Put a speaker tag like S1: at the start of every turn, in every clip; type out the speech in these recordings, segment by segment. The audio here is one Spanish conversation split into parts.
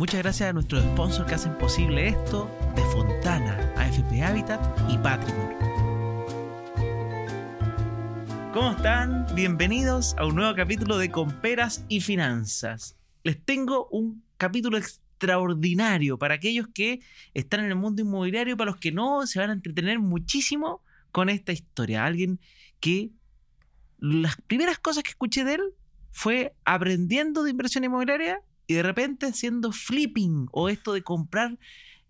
S1: Muchas gracias a nuestros sponsors que hacen posible esto, de Fontana, AFP Habitat y Patrimony. ¿Cómo están? Bienvenidos a un nuevo capítulo de Comperas y Finanzas. Les tengo un capítulo extraordinario para aquellos que están en el mundo inmobiliario y para los que no se van a entretener muchísimo con esta historia. Alguien que las primeras cosas que escuché de él fue aprendiendo de inversión inmobiliaria y de repente haciendo flipping o esto de comprar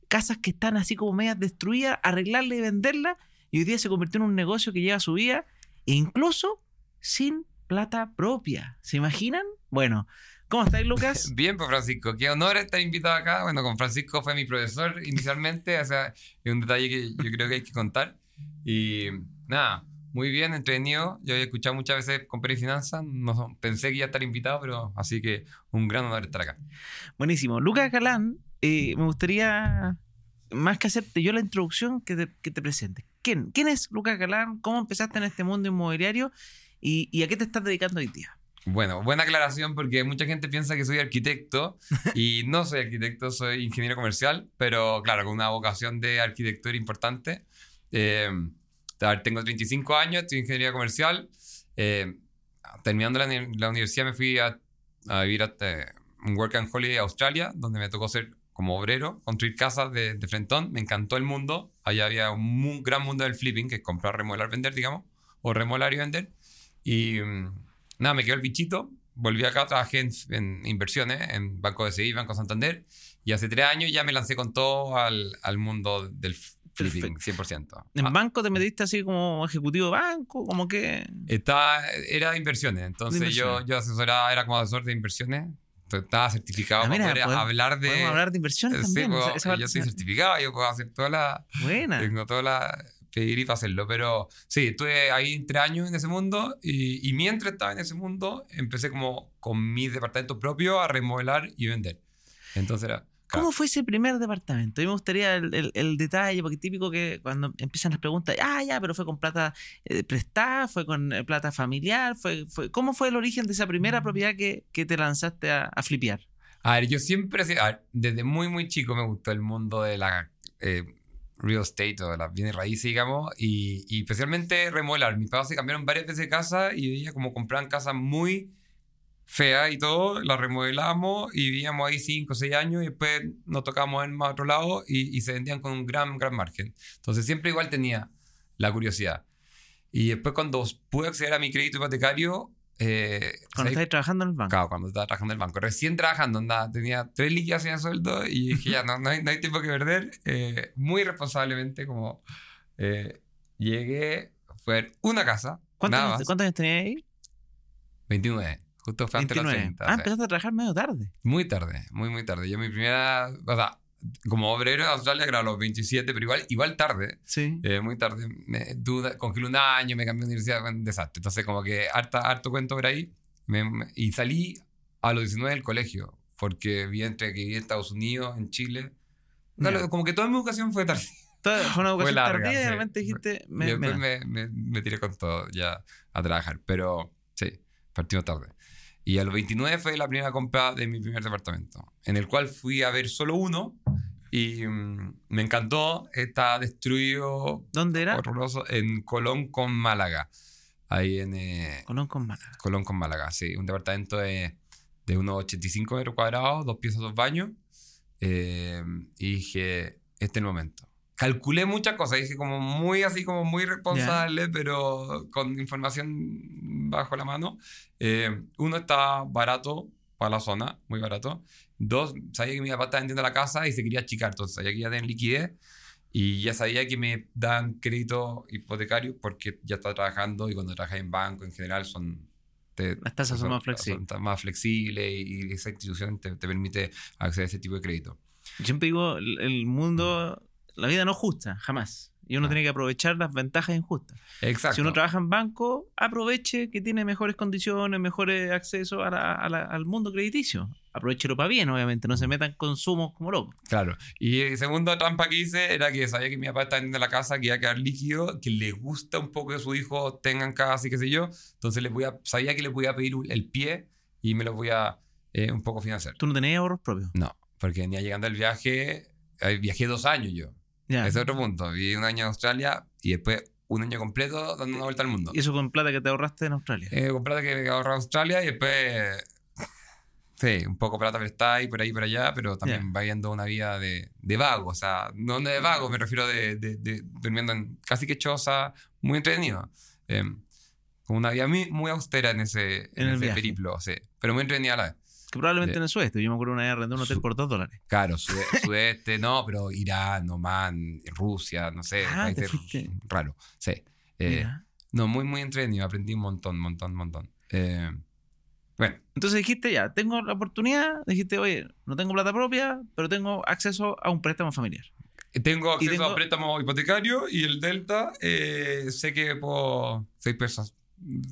S1: casas que están así como medias destruidas, arreglarla y venderla y hoy día se convirtió en un negocio que lleva su vida incluso sin plata propia. ¿Se imaginan? Bueno, ¿cómo estáis, Lucas?
S2: Bien, pues Francisco, qué honor estar invitado acá. Bueno, con Francisco fue mi profesor inicialmente, o sea, es un detalle que yo creo que hay que contar. Y nada, muy bien, entretenido. Yo había escuchado muchas veces con y Finanzas, no, pensé que iba a estar invitado, pero así que un gran honor estar acá.
S1: Buenísimo. Lucas Galán, eh, me gustaría, más que hacerte yo la introducción, que te, que te presentes. ¿Quién, ¿Quién es Lucas Galán? ¿Cómo empezaste en este mundo inmobiliario? ¿Y, y a qué te estás dedicando hoy día?
S2: Bueno, buena aclaración porque mucha gente piensa que soy arquitecto y no soy arquitecto, soy ingeniero comercial, pero claro, con una vocación de arquitectura importante. Eh, tengo 35 años, estoy en ingeniería comercial. Eh, terminando la, la, universidad me fui a, a vivir a un work and holiday a Australia, donde me tocó ser como obrero, construir casas de, de frentón. Me encantó el mundo. Allá había un gran mundo del flipping, que es comprar, remodelar, vender, digamos, o remodelar y vender. Y mm, nada, me quedó el bichito. Volví acá, trabajé en, en inversiones en Banco de Banco Santander. Y hace tres años ya me lancé con todo al, al mundo del flipping, 100%.
S1: ¿En
S2: Ah,
S1: banco te metiste así como ejecutivo de banco? Como que...?
S2: Estaba, era de inversiones, entonces
S1: De inversiones.
S2: Yo, yo asesoraba, era como asesor de inversiones. Estaba certificado
S1: Ah, mira,
S2: para poder
S1: podemos-
S2: hablar de...
S1: Podemos hablar de inversiones
S2: Sí,
S1: también.
S2: puedo-
S1: esa-
S2: yo estoy certificado, yo puedo hacer toda la...
S1: Buena.
S2: Tengo toda la pedir para hacerlo, pero sí, estuve ahí tres años en ese mundo y, y mientras estaba en ese mundo empecé como con mi departamento propio a remodelar y vender. Entonces era...
S1: ¿Cómo fue ese primer departamento? A mí me gustaría el, el- el detalle, porque típico que cuando empiezan las preguntas, ah, ya, pero fue con plata eh, prestada, fue con eh, plata familiar, fue, fue, ¿cómo fue el origen de esa
S2: Mm.
S1: primera propiedad que, que te lanzaste a, a flipear?
S2: A ver, yo siempre, a ver, desde muy, muy chico me gustó el mundo de la eh, real estate o de las bienes raíces, digamos, y, y especialmente remodelar. Mis papás se cambiaron varias veces de casa y veía como compraban casas muy feas y todo, las remodelamos y vivíamos ahí 5 o 6 años y después nos tocábamos en más otro lado y, y se vendían con un gran, gran margen. Entonces siempre igual tenía la curiosidad. Y después cuando pude acceder a mi crédito hipotecario... Eh,
S1: Cuando estabas trabajando en el banco.
S2: Claro, cuando estaba trabajando en el banco. Recién trabajando, andaba, tenía tres liquidaciones de sueldo y dije, ya, no, no, hay, no hay tiempo que perder. Eh, muy responsablemente, como eh, llegué, fue una casa,
S1: ¿Cuántos,
S2: nada más,
S1: ¿Cuántos años tenías ahí?
S2: 29. Justo fue antes de los
S1: 29.
S2: 30.
S1: Ah,
S2: o sea,
S1: empezaste a trabajar medio tarde.
S2: muy tarde, muy, muy tarde. Yo mi primera, o sea, como obrero en Australia, era a los 27, pero igual, igual tarde.
S1: Sí.
S2: Eh, muy tarde. Me, duda, congelé un año, me cambié de universidad, un desastre. Entonces, como que harta, harto cuento por ahí. Me- me- y salí a los 19 del colegio, porque vi entre que viví en Estados Unidos, en Chile. Como que toda mi educación fue tarde.
S1: Toda- fue una educación
S2: larga,
S1: tardía y de
S2: sí.
S1: repente dijiste,
S2: y
S1: me,
S2: después
S1: me-
S2: me, me- me tiré con todo ya a trabajar. Pero sí, partimos tarde. Y a los 29 fue la primera compra de mi primer departamento, en el cual fui a ver solo uno y mm, me encantó. Está destruido
S1: ¿Dónde era?
S2: horroroso en Colón con Málaga. Ahí en eh,
S1: Colón con Málaga.
S2: Colón con Málaga, sí. Un departamento de, de unos 85 metros cuadrados, dos piezas, dos baños. Eh, y dije, este es el momento. Calculé muchas cosas, dije como muy así, como muy responsable, pero con información bajo la mano. Eh, uno, está barato para la zona, muy barato. Dos, sabía que mi papá estaba vendiendo la casa y se quería achicar, entonces sabía que iba a tener liquidez. Y ya sabía que me dan crédito hipotecario porque ya estaba trabajando y cuando trabajas en banco en general son... te-
S1: Las tasas son más flexibles.
S2: son más flexibles y, y esa institución te, te permite acceder a ese tipo de crédito.
S1: Siempre digo, el mundo, la vida no es justa, jamás. Y uno
S2: Ah.
S1: tiene que aprovechar las ventajas injustas.
S2: Exacto.
S1: Si uno trabaja en banco, aproveche que tiene mejores condiciones, mejores accesos a la- a la- al mundo crediticio. Aprovechelo para bien, obviamente, no se metan consumos como locos.
S2: Claro. Y el segundo trampa que hice era que sabía que mi papá está vendiendo la casa, que iba a quedar líquido, que le gusta un poco que sus hijos tengan casa y qué sé yo. Entonces le voy a, sabía que le podía pedir el pie y me lo voy a eh, un poco financiar.
S1: ¿Tú no tenías ahorros propios?
S2: No. porque venía llegando el viaje, eh, viajé dos años yo. Ese es otro punto. Viví un año en Australia y después un año completo dando una vuelta al mundo.
S1: Y eso con plata que te ahorraste en Australia.
S2: Eh, con plata que ahorré Australia y después. Sí, un poco plata prestada ahí por ahí por allá, pero también
S1: Ya.
S2: va viendo una vida de, de vago. O sea, no de vago, me refiero de, de, de durmiendo en casi que choza, muy entretenido. Eh, con una vida muy, muy austera en ese,
S1: En
S2: en ese
S1: viaje.
S2: periplo, sí. Pero muy entretenida a la vez.
S1: Que probablemente en el sudeste. Yo me acuerdo una vez arrendé un hotel
S2: Su-
S1: por dos dólares.
S2: Claro, sude- sudeste, no, pero Irán, Oman, Rusia, no sé,
S1: Ah,
S2: países raros. Sí. Eh, no, muy, muy entretenido. Aprendí un montón, montón, montón. Eh, bueno,
S1: Entonces dijiste, ya, tengo la oportunidad. Dijiste, oye, no tengo plata propia, pero tengo acceso a un préstamo familiar.
S2: tengo acceso
S1: tengo-
S2: a préstamo hipotecario y el Delta, eh, sé que puedo. Soy persas.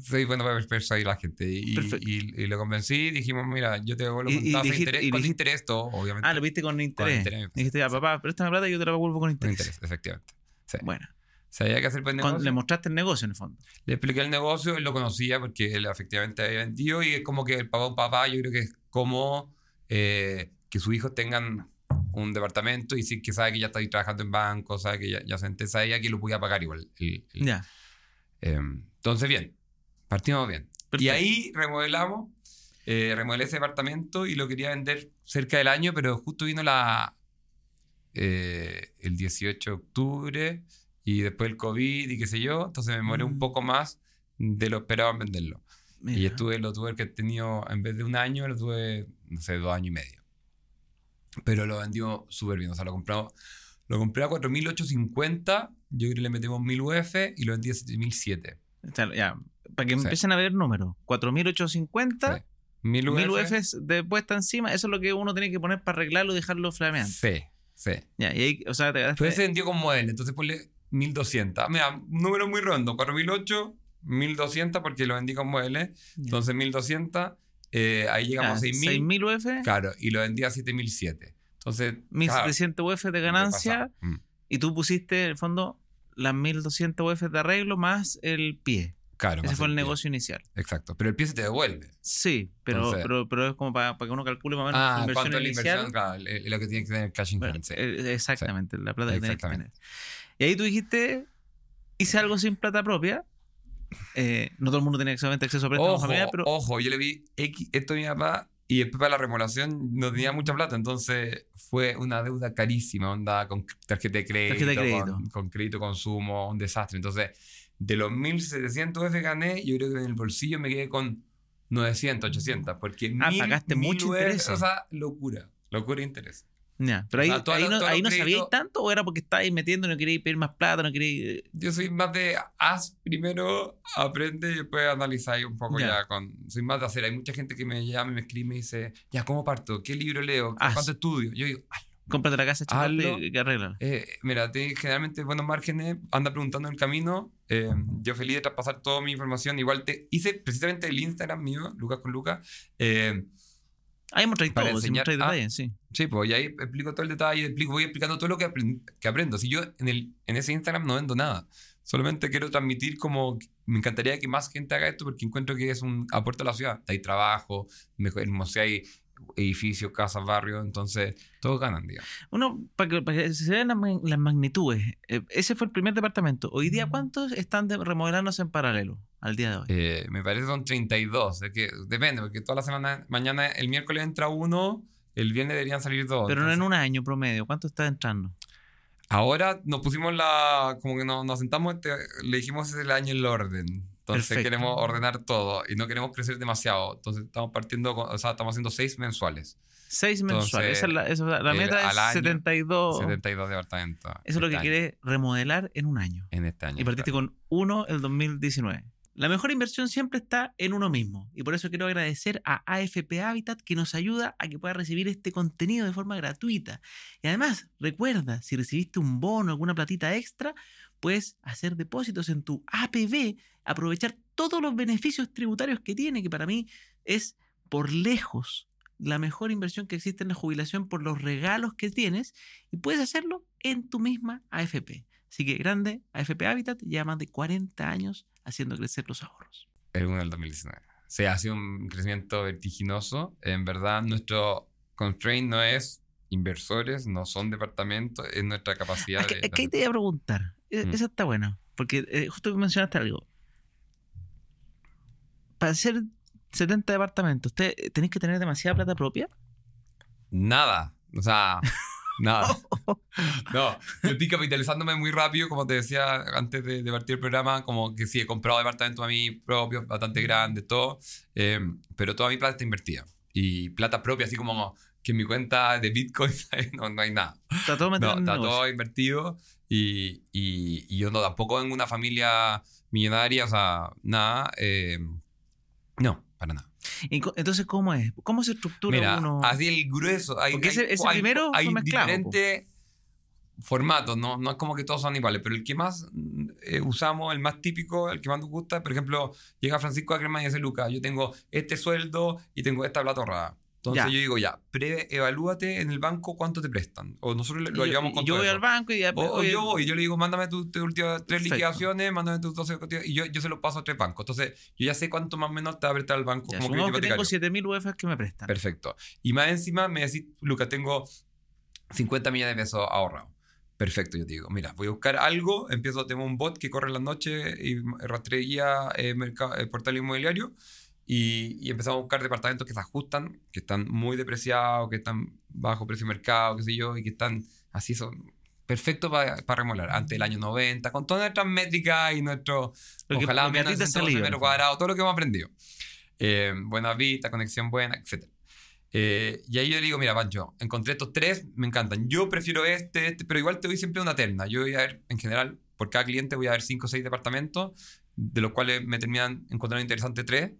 S2: Soy bueno para persuadir a la gente. Y, y, y lo convencí. Dijimos, mira, yo te devuelvo con tasa de interés.
S1: y
S2: con
S1: dijiste-
S2: interés, todo, obviamente.
S1: Ah, lo viste con interés.
S2: interés.
S1: Dijiste, ya, papá, préstame plata y yo te la devuelvo con
S2: con
S1: interés.
S2: interés, efectivamente. Sí.
S1: Bueno,
S2: Si había que hacer
S1: con-
S2: negocio.
S1: le mostraste el negocio en el fondo.
S2: Le expliqué el negocio, él lo conocía porque él efectivamente había vendido y es como que el papá un papá, yo creo que es como eh, que sus hijos tengan un departamento y sí que sabe que ya está ahí trabajando en banco, sabe que ya, ya se ente- sabía que lo podía pagar igual. el- el-
S1: Ya.
S2: eh, entonces, bien, partimos bien. Y
S1: perfecto.
S2: ahí remodelamos, eh, remodelé ese departamento y lo quería vender cerca del año, pero justo vino la eh, el 18 de octubre y después el COVID y qué sé yo, entonces me demoré
S1: Mm.
S2: un poco más de lo esperado en venderlo. Y
S1: Mira.
S2: estuve, lo tuve que he tenido, en vez de un año, lo tuve, no sé, dos años y medio. Pero lo vendió súper bien, o sea, lo compramos, lo compré a 4.850, yo creo que le metimos 1.000 UF y lo vendí a 7.007.
S1: Está- ya, para que
S2: Sí.
S1: empiecen a ver números. 4.850,
S2: Sí. 1.000
S1: 1.000
S2: UF.
S1: UFs de puesta encima. Eso es lo que uno tiene que poner para arreglarlo y dejarlo flameante.
S2: Sí, sí.
S1: Ya, y ahí, o sea, te
S2: Pero ese vendió con modelo, entonces ponle 1200. Mira, un número muy rondo, 4008, 1200 porque lo vendí con muebles. Entonces 1200, eh, ahí llegamos a 6000.
S1: 6.000 UF,
S2: Claro, y lo vendí a 7007. Entonces,
S1: 1.700 UF de ganancia.
S2: Mm,
S1: Y tú pusiste, en el fondo, las 1.200 UF de arreglo más el pie.
S2: Claro,
S1: Ese fue el negocio inicial.
S2: Exacto, pero el pie se te devuelve.
S1: Sí, pero,
S2: Entonces-
S1: pero, pero es como para, para que uno calcule más o menos
S2: Ah,
S1: la inversión
S2: ¿cuánto es la
S1: inicial.
S2: inversión? Claro, lo que tiene que tener cash in
S1: Bueno,
S2: hand, sí.
S1: eh, exactamente, la plata que tenés que tener.
S2: Exactamente.
S1: Y ahí tú dijiste, hice algo sin plata propia. Eh, no todo el mundo tiene exactamente acceso a préstamos
S2: Ojo,
S1: familiares, pero
S2: ojo, yo le vi X, esto a mi papá y después para la remodelación no tenía mucha plata, entonces fue una deuda carísima, onda con tarjeta de crédito,
S1: Tarjeta de crédito.
S2: Con, con crédito consumo, un desastre. Entonces, de los 1700 F gané, yo creo que en el bolsillo me quedé con 900, 800, porque
S1: Ah,
S2: mil-
S1: pagaste
S2: mil
S1: mucho
S2: UF,
S1: interés.
S2: O sea, locura, locura e interés.
S1: Ya, pero ahí,
S2: O sea, todos
S1: ahí
S2: los-
S1: no, ahí no sabíais tanto o era porque estabais metiendo y no queríais pedir más plata, no queríais...
S2: Yo soy más de haz primero, aprende y después analizáis un poco
S1: Ya.
S2: ya. con Soy más de hacer. Hay mucha gente que me llama y me escribe y me dice, ya, ¿cómo parto? ¿Qué libro leo?
S1: Haz.
S2: ¿Cuánto estudio? Yo digo.
S1: Cómprate la casa
S2: Hazlo.
S1: y arréglala.
S2: Eh, mira, te- generalmente buenos márgenes, anda preguntando en el camino. eh, yo feliz de traspasar toda mi información. Igual te hice precisamente el Instagram mío, Lucas con Lucas. eh,
S1: Ahí
S2: Para
S1: todo,
S2: enseñar-
S1: mostráis
S2: ah.
S1: detalles, sí.
S2: Sí, pues y ahí explico todo el detalle, explico, voy explicando todo lo que, apren- que aprendo. Si yo en, el, en ese Instagram no vendo nada, solamente quiero transmitir como me encantaría que más gente haga esto porque encuentro que es un aporte a la ciudad. Hay trabajo, mejor, si hay edificios, casas, barrios, entonces todos ganan, digamos.
S1: Uno, para que, para que se vean las, mag- las magnitudes, eh, ese fue el primer departamento. Hoy día, ¿cuántos están de- remodelándose en paralelo al día de hoy?
S2: Eh, me parece que son 32, es que depende, porque toda la semana, mañana, el miércoles entra uno, el viernes deberían salir dos.
S1: Pero no en un año promedio, ¿cuánto está entrando?
S2: Ahora nos pusimos la. Como que nos, nos sentamos, este- le dijimos el año el orden. Entonces
S1: Perfecto.
S2: queremos ordenar todo y no queremos crecer demasiado. Entonces estamos partiendo, con- o sea, estamos haciendo seis mensuales.
S1: Seis
S2: Entonces,
S1: mensuales. Esa es la, esa es la- meta es
S2: año,
S1: 72.
S2: 72 departamentos.
S1: Eso es lo
S2: este
S1: que
S2: año,
S1: quieres remodelar en un año.
S2: En este año.
S1: Y partiste con uno el 2019. La mejor inversión siempre está en uno mismo. Y por eso quiero agradecer a AFP Habitat que nos ayuda a que puedas recibir este contenido de forma gratuita. Y además, recuerda, si recibiste un bono, alguna platita extra, puedes hacer depósitos en tu APB, aprovechar todos los beneficios tributarios que tiene, que para mí es por lejos la mejor inversión que existe en la jubilación por los regalos que tienes y puedes hacerlo en tu misma AFP. Así que grande, AFP Habitat lleva más de 40 años haciendo crecer los ahorros.
S2: El 1 del 2019. Sí, ha sido un crecimiento vertiginoso. En verdad, nuestro constraint no es inversores, no son departamentos, es nuestra capacidad de...
S1: ahí te iba a preguntar. E-
S2: Mm.
S1: Esa está buena. Porque eh, justo que mencionaste algo. Para hacer 70 departamentos, ¿usted tenéis que tener demasiada plata propia?
S2: Nada, o sea, nada. No, yo estoy capitalizándome muy rápido, como te decía antes de, de partir el programa, como que sí, he comprado departamentos a mí propios, bastante grandes, todo, eh, pero toda mi plata está invertida. Y plata propia, así como que en mi cuenta de Bitcoin no, no hay nada.
S1: Está todo metido
S2: No, está todo invertido y, y- y yo no, tampoco de una familia millonaria, o sea, nada. eh, no, para nada.
S1: Entonces, ¿cómo es? ¿Cómo se estructura
S2: Mira,
S1: uno?
S2: así el grueso. Hay,
S1: Porque
S2: hay-
S1: ese- ese
S2: hay-
S1: primero
S2: hay
S1: fue
S2: diferentes formatos, ¿no? no es como que todos son iguales, pero el que más mm, eh, usamos, el más típico, el que más nos gusta, por ejemplo, llega Francisco Ackerman y dice, Luca, yo tengo este sueldo y tengo esta plata ahorrada. Entonces
S1: Ya.
S2: yo digo, ya, pre-evalúate en el banco cuánto te prestan. O nosotros lo
S1: yo,
S2: llevamos
S1: y
S2: con
S1: yo
S2: todo
S1: voy
S2: eso.
S1: al banco y...
S2: O, o
S1: oye,
S2: yo voy, yo le digo, mándame tus tus últimas tres
S1: Perfecto.
S2: liquidaciones, mándame tus 12 cotizaciones", y yo, yo se los paso a tres bancos. Entonces, yo ya sé cuánto más o menos te va a prestar el banco
S1: ya,
S2: como
S1: que
S2: hipotecario.
S1: tengo 7000 UFs que me prestan.
S2: Perfecto. Y más encima me decís, Lucas, tengo 50 millones de pesos ahorrados. Perfecto, yo te digo, mira, voy a buscar algo, empiezo, tengo un bot que corre en la noche y rastrería eh, eh, portal inmobiliario y, y empezamos a buscar departamentos que se ajustan, que están muy depreciados, que están bajo precio de mercado, qué sé yo, y que están así, son perfectos para remolar, ante el año 90, con todas nuestras métricas y nuestro,
S1: Lo que-
S2: ojalá
S1: que
S2: menos
S1: te
S2: de
S1: ha
S2: 112
S1: salido,
S2: metros
S1: en
S2: cuadrados, todo lo que hemos aprendido. Eh, buena vista, conexión buena, etc. Eh, y ahí yo le digo, mira, Pancho, encontré estos tres, me encantan. Yo prefiero este, este, pero igual te doy siempre una terna. Yo voy a ver, en general, por cada cliente voy a ver cinco o seis departamentos, de los cuales me terminan encontrando interesante tres,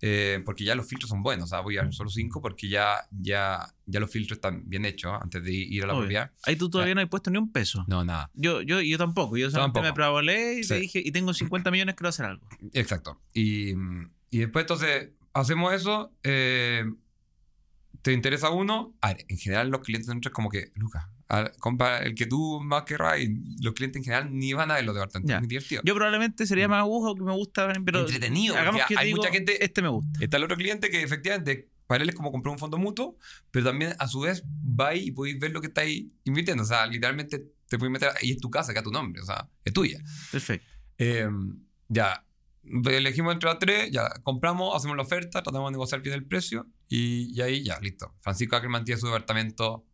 S2: eh, porque ya los filtros son buenos. O sea, voy a ver solo cinco porque ya, ya, ya los filtros están bien hechos ¿eh? antes de ir a la
S1: Obvio.
S2: propiedad.
S1: Ahí tú todavía no has puesto ni un peso.
S2: No, nada.
S1: Yo, yo, yo tampoco. Yo solamente
S2: Tampoco.
S1: me probalé y te dije, y tengo 50 millones, quiero hacer algo.
S2: Exacto. Y, y después entonces hacemos eso. eh, ¿Te interesa uno? A ver, en general los clientes nuestros como que, Lucas, a- compra el que tú más querrás y los clientes en general ni van a ver los departamentos. Es muy divertido.
S1: Yo probablemente sería más agujo que me gusta, pero
S2: Entretenido,
S1: hagamos que
S2: hay
S1: digo,
S2: mucha gente-
S1: este me gusta.
S2: Está el otro cliente que efectivamente para él es como comprar un fondo mutuo, pero también a su vez va ahí y podéis ver lo que está ahí invirtiendo. O sea, literalmente te puedes meter ahí es tu casa, que a tu nombre, o sea, es tuya.
S1: Perfecto.
S2: Eh, ya, elegimos entre las tres, ya compramos, hacemos la oferta, tratamos de negociar bien el precio y, y ahí ya, listo. Francisco Ackerman tiene su departamento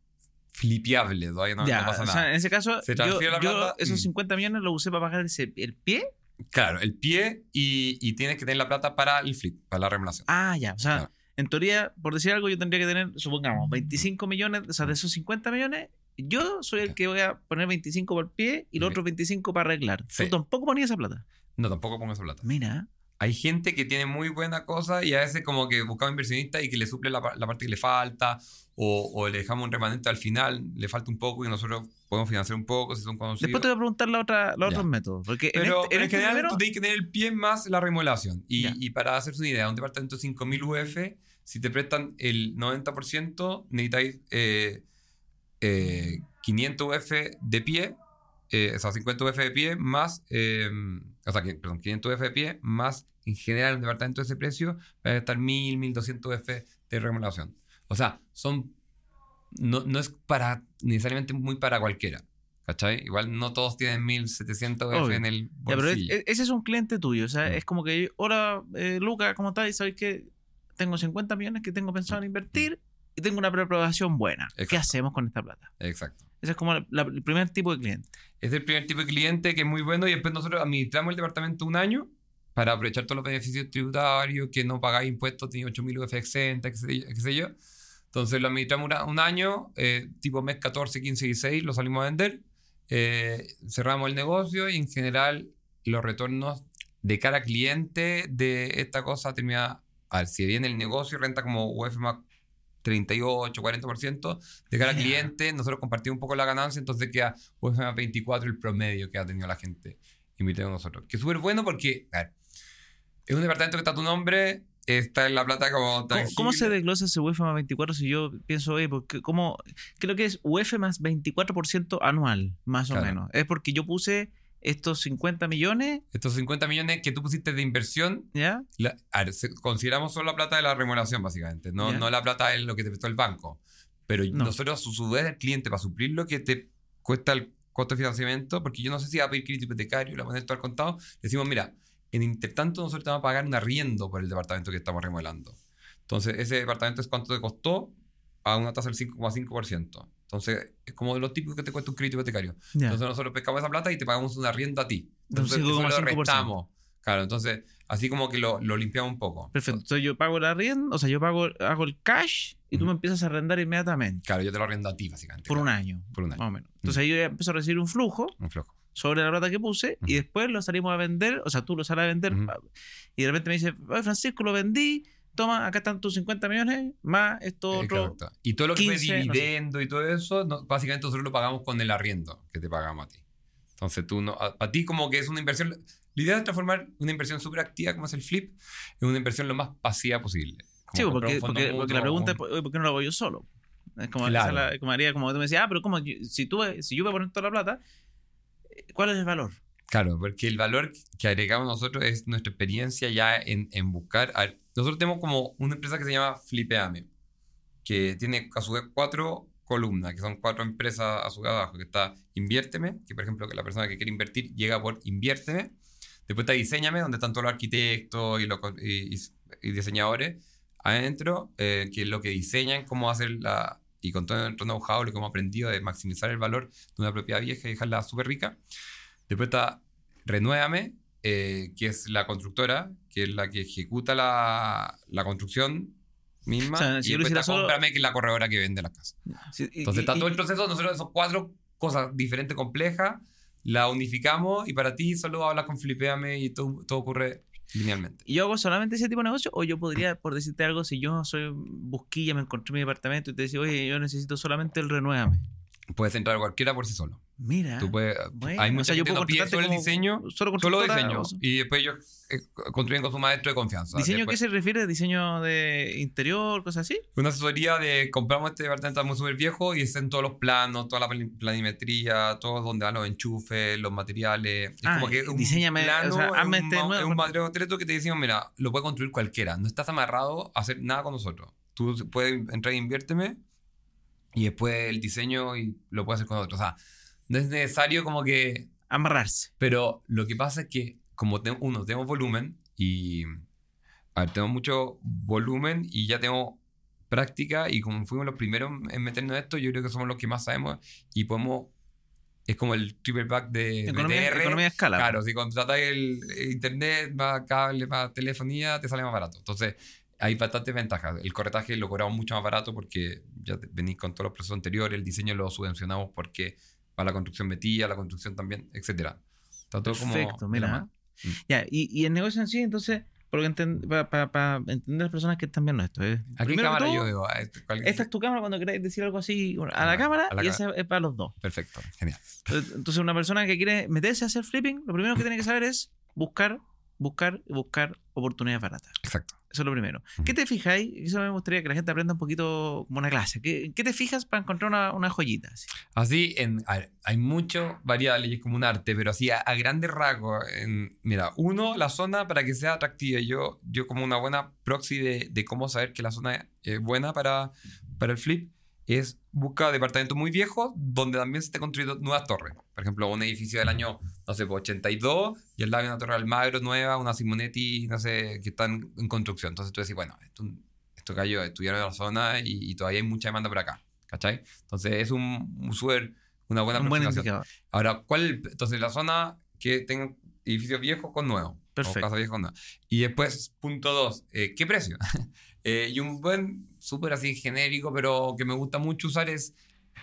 S2: flipeable, todavía no,
S1: ya,
S2: no pasa
S1: o
S2: nada.
S1: sea, en ese caso,
S2: Se
S1: yo, esos
S2: mm.
S1: 50 millones los usé para pagar ese, el pie.
S2: Claro, el pie y, y tienes que tener la plata para el flip, para la remodelación.
S1: Ah, ya. O sea,
S2: Claro.
S1: en teoría, por decir algo, yo tendría que tener, supongamos, 25 millones, o sea, de esos 50 millones, yo soy el que voy a poner 25 por el pie y los
S2: Sí.
S1: otros 25 para arreglar.
S2: Sí.
S1: Tú tampoco ponías esa plata.
S2: No, tampoco pongo esa plata.
S1: Mira.
S2: Hay gente que tiene muy buena cosa y a veces como que buscamos inversionistas y que le suple la, pa- la parte que le falta o, o le dejamos un remanente al final, le falta un poco y nosotros podemos financiar un poco si son conocidos.
S1: Después te voy a preguntar la otra, los otros métodos. Porque en
S2: Pero,
S1: este-
S2: pero en,
S1: este
S2: general
S1: primero-
S2: tú tienes que tener el pie más la remodelación. Y para hacerse una idea, un departamento de 5.000 UF, si te prestan el 90%, necesitáis eh, eh, 500 UF de pie, eh, o sea, 50 UF de pie, más, eh, o sea, que- perdón, 500 UF de pie, más en general un departamento de ese precio, va a estar 1.000, 1.200 UF de remodelación. O sea, son, no, no es para, necesariamente muy para cualquiera. ¿Cachai? Igual no todos tienen 1.700 UF
S1: Obvio.
S2: en el
S1: Ya, pero es-
S2: bolsillo.
S1: es- ese es un cliente tuyo. O sea,
S2: Mm.
S1: es como que, hola, eh, Luca, ¿cómo estás? Y sabes que tengo 50 millones que tengo pensado en invertir y tengo una preaprobación buena. ¿Qué hacemos con esta plata?
S2: Exacto.
S1: Ese es como el primer tipo de cliente.
S2: Es el primer tipo de cliente que es muy bueno y después nosotros administramos el departamento un año para aprovechar todos los beneficios tributarios, que no pagáis impuestos, tenéis 8.000 UF exenta, qué sé, yo-. Entonces lo administramos un año, eh, tipo mes 14, 15, 16, lo salimos a vender, eh, cerramos el negocio y en general los retornos de cara a cliente de esta cosa termina, a ver, si bien el negocio renta como UF más 38, 40%, de a
S1: Mira.
S2: cliente nosotros compartimos un poco la ganancia, entonces queda UF más 24 el promedio que ha tenido la gente invirtiendo en nosotros. Que es súper bueno porque, a ver, es un departamento que está a tu nombre, está en la plata como
S1: ¿Cómo, cómo se desglosa ese UF más 24 si yo pienso, oye, porque ¿cómo? Creo que es UF más 24% anual, más o menos. Es porque yo puse estos 50 millones,
S2: Estos 50 millones que tú pusiste de inversión,
S1: ¿ya?
S2: la- a ver, consideramos solo la plata de la remodelación, básicamente, no,
S1: Ya.
S2: no la plata de lo que te prestó el banco. Pero
S1: No.
S2: nosotros, a su vez, el cliente, para suplir lo que te cuesta el costo de financiamiento, porque yo no sé si va a pedir crédito hipotecario, lo va a poner todo al contado, decimos, mira, en intertanto nosotros te vamos a pagar un arriendo por el departamento que estamos remodelando. Entonces, ese departamento es cuánto te costó a una tasa del 5,5%. Entonces, es como de los típicos que te cuesta un crédito hipotecario. Entonces, nosotros pescamos esa plata y te pagamos un arriendo a ti. Entonces, eso lo
S1: 5,5%.
S2: restamos. Claro, entonces, así como que lo, lo limpiamos un poco.
S1: Perfecto. Entonces yo pago el arriendo, o sea, yo pago, hago el cash y tú me empiezas a arrendar inmediatamente.
S2: Claro, yo te lo arriendo a ti, básicamente.
S1: Por un año.
S2: Por un
S1: Más
S2: año.
S1: o menos. Entonces ahí yo ya empiezo a recibir un flujo
S2: Un flojo.
S1: sobre la plata que puse y después lo salimos a vender, o sea, tú lo sales a vender y de repente me dice, "Oye, Francisco, lo vendí, toma, acá están tus 50 millones, más esto otro.
S2: Y todo lo que
S1: 15,
S2: fue
S1: no sé.
S2: dividendo y todo eso, no- básicamente nosotros lo pagamos con el arriendo que te pagamos a ti. Entonces tú no, a, a ti como que es una inversión, la idea es transformar una inversión súper activa como es el flip en una inversión lo más pasiva posible. Como
S1: Sí, porque, la pregunta es,
S2: un-
S1: "Oye, ¿por qué no lo hago yo solo? Es como,
S2: Claro.
S1: es la- como haría, como tú me decías, ah, pero como si, tú, si yo voy a poner toda la plata, eh, ¿cuál es el valor?
S2: Claro, porque el valor que agregamos nosotros es nuestra experiencia ya en, en buscar. a ver, nosotros tenemos como una empresa que se llama Flipeame, que tiene a su vez cuatro columnas, que son cuatro empresas a su vez abajo, que está Inviérteme, que por ejemplo que la persona que quiere invertir llega por Inviérteme. Después está Diseñame, donde están todos los arquitectos y, los y- y diseñadores adentro, eh, que es lo que diseñan, cómo hacer la... Y con todo nuestro know-how, lo que hemos aprendido de maximizar el valor de una propiedad vieja y dejarla súper rica. Después está Renuévame, eh, que es la constructora, que es la que ejecuta la, la construcción misma.
S1: O sea, si
S2: y
S1: yo
S2: después está
S1: solo-
S2: Cómprame, que es la corredora que vende las casas.
S1: Sí, y-
S2: Entonces
S1: y-
S2: está todo el proceso, nosotros son cuatro cosas diferentes, complejas, la unificamos y para ti solo hablas con Flipeame y todo, todo ocurre linealmente.
S1: ¿Y yo hago solamente ese tipo de negocio? ¿O yo podría, por decirte algo, si yo soy busquilla, me encontré mi departamento y te decía, oye, yo necesito solamente el renuévame?
S2: Puedes entrar cualquiera por sí solo.
S1: Mira.
S2: Tú puedes,
S1: bueno,
S2: hay
S1: o
S2: mucha
S1: sea, yo
S2: gente
S1: puedo
S2: pide solo el diseño,
S1: Solo,
S2: solo diseño.
S1: o sea,
S2: Y después ellos eh, construyen con su maestro de confianza.
S1: ¿Diseño
S2: Después-
S1: qué se refiere? ¿Diseño de interior, cosas así?
S2: Una asesoría de compramos este departamento muy súper viejo y están todos los planos, toda la plan- planimetría, todo donde van los enchufes, los materiales. Es
S1: Ah,
S2: como que un
S1: o sea,
S2: es un,
S1: este nuevo-
S2: es un material concreto que te decimos, mira, lo puede construir cualquiera. No estás amarrado a hacer nada con nosotros. Tú puedes entrar e inviérteme y después el diseño y lo puedes hacer con otros. O sea, no es necesario como que
S1: Amarrarse.
S2: pero lo que pasa es que, como te- uno, tenemos volumen y. A ver, tenemos mucho volumen y ya tenemos práctica. Y como fuimos los primeros en meternos en esto, yo creo que somos los que más sabemos y podemos. Es como el triple back de
S1: Economía,
S2: BTR.
S1: economía de escala.
S2: Claro, si contratas el el internet, más cable, más telefonía, te sale más barato. Entonces, hay bastantes ventajas. El corretaje lo cobramos mucho más barato porque ya venís con todos los procesos anteriores. El diseño lo subvencionamos porque para la construcción metía, la construcción también, etcétera. Está todo como
S1: Perfecto,
S2: la
S1: mira.
S2: Mm.
S1: Ya, y, y el negocio en sí, entonces, para entender las personas que están viendo esto. ¿eh?
S2: ¿A qué cámara
S1: todo,
S2: yo? ¿A este- cuál-
S1: Esta es tu cámara cuando queráis decir algo así bueno, a
S2: Ah,
S1: la cámara
S2: a la
S1: y esa es para los dos.
S2: Perfecto, genial.
S1: Entonces, una persona que quiere meterse a hacer flipping, lo primero que tiene que saber es buscar, buscar buscar oportunidades baratas.
S2: Exacto.
S1: Eso es lo primero. ¿Qué te fijáis? Eso me gustaría que la gente aprenda un poquito como una clase. ¿Qué, qué te fijas para encontrar una, una joyita? así?
S2: Así, en, a hay mucho variable es como un arte, pero así a, a grandes rasgos. en- mira, uno, la zona para que sea atractiva. Yo, yo como una buena proxy de, de cómo saber que la zona es buena para, para el flip, es buscar departamentos muy viejos donde también se estén construyendo nuevas torres. Por ejemplo, un edificio del año, no sé, pues, 82 y al lado hay una torre Almagro nueva, una Simonetti, no sé, que están en construcción. Entonces tú decís, bueno, esto, esto cayó, estudiaron en la zona y, y todavía hay mucha demanda por acá. ¿Cachai? Entonces es un, un súper, una buena
S1: Un buen.
S2: Ahora, ¿cuál? Entonces, la zona que tenga edificios viejos con nuevos.
S1: Perfecto.
S2: O casas viejas con nuevos. Y después, punto dos, eh, ¿qué precio? Eh, y un buen, súper así genérico, pero que me gusta mucho usar es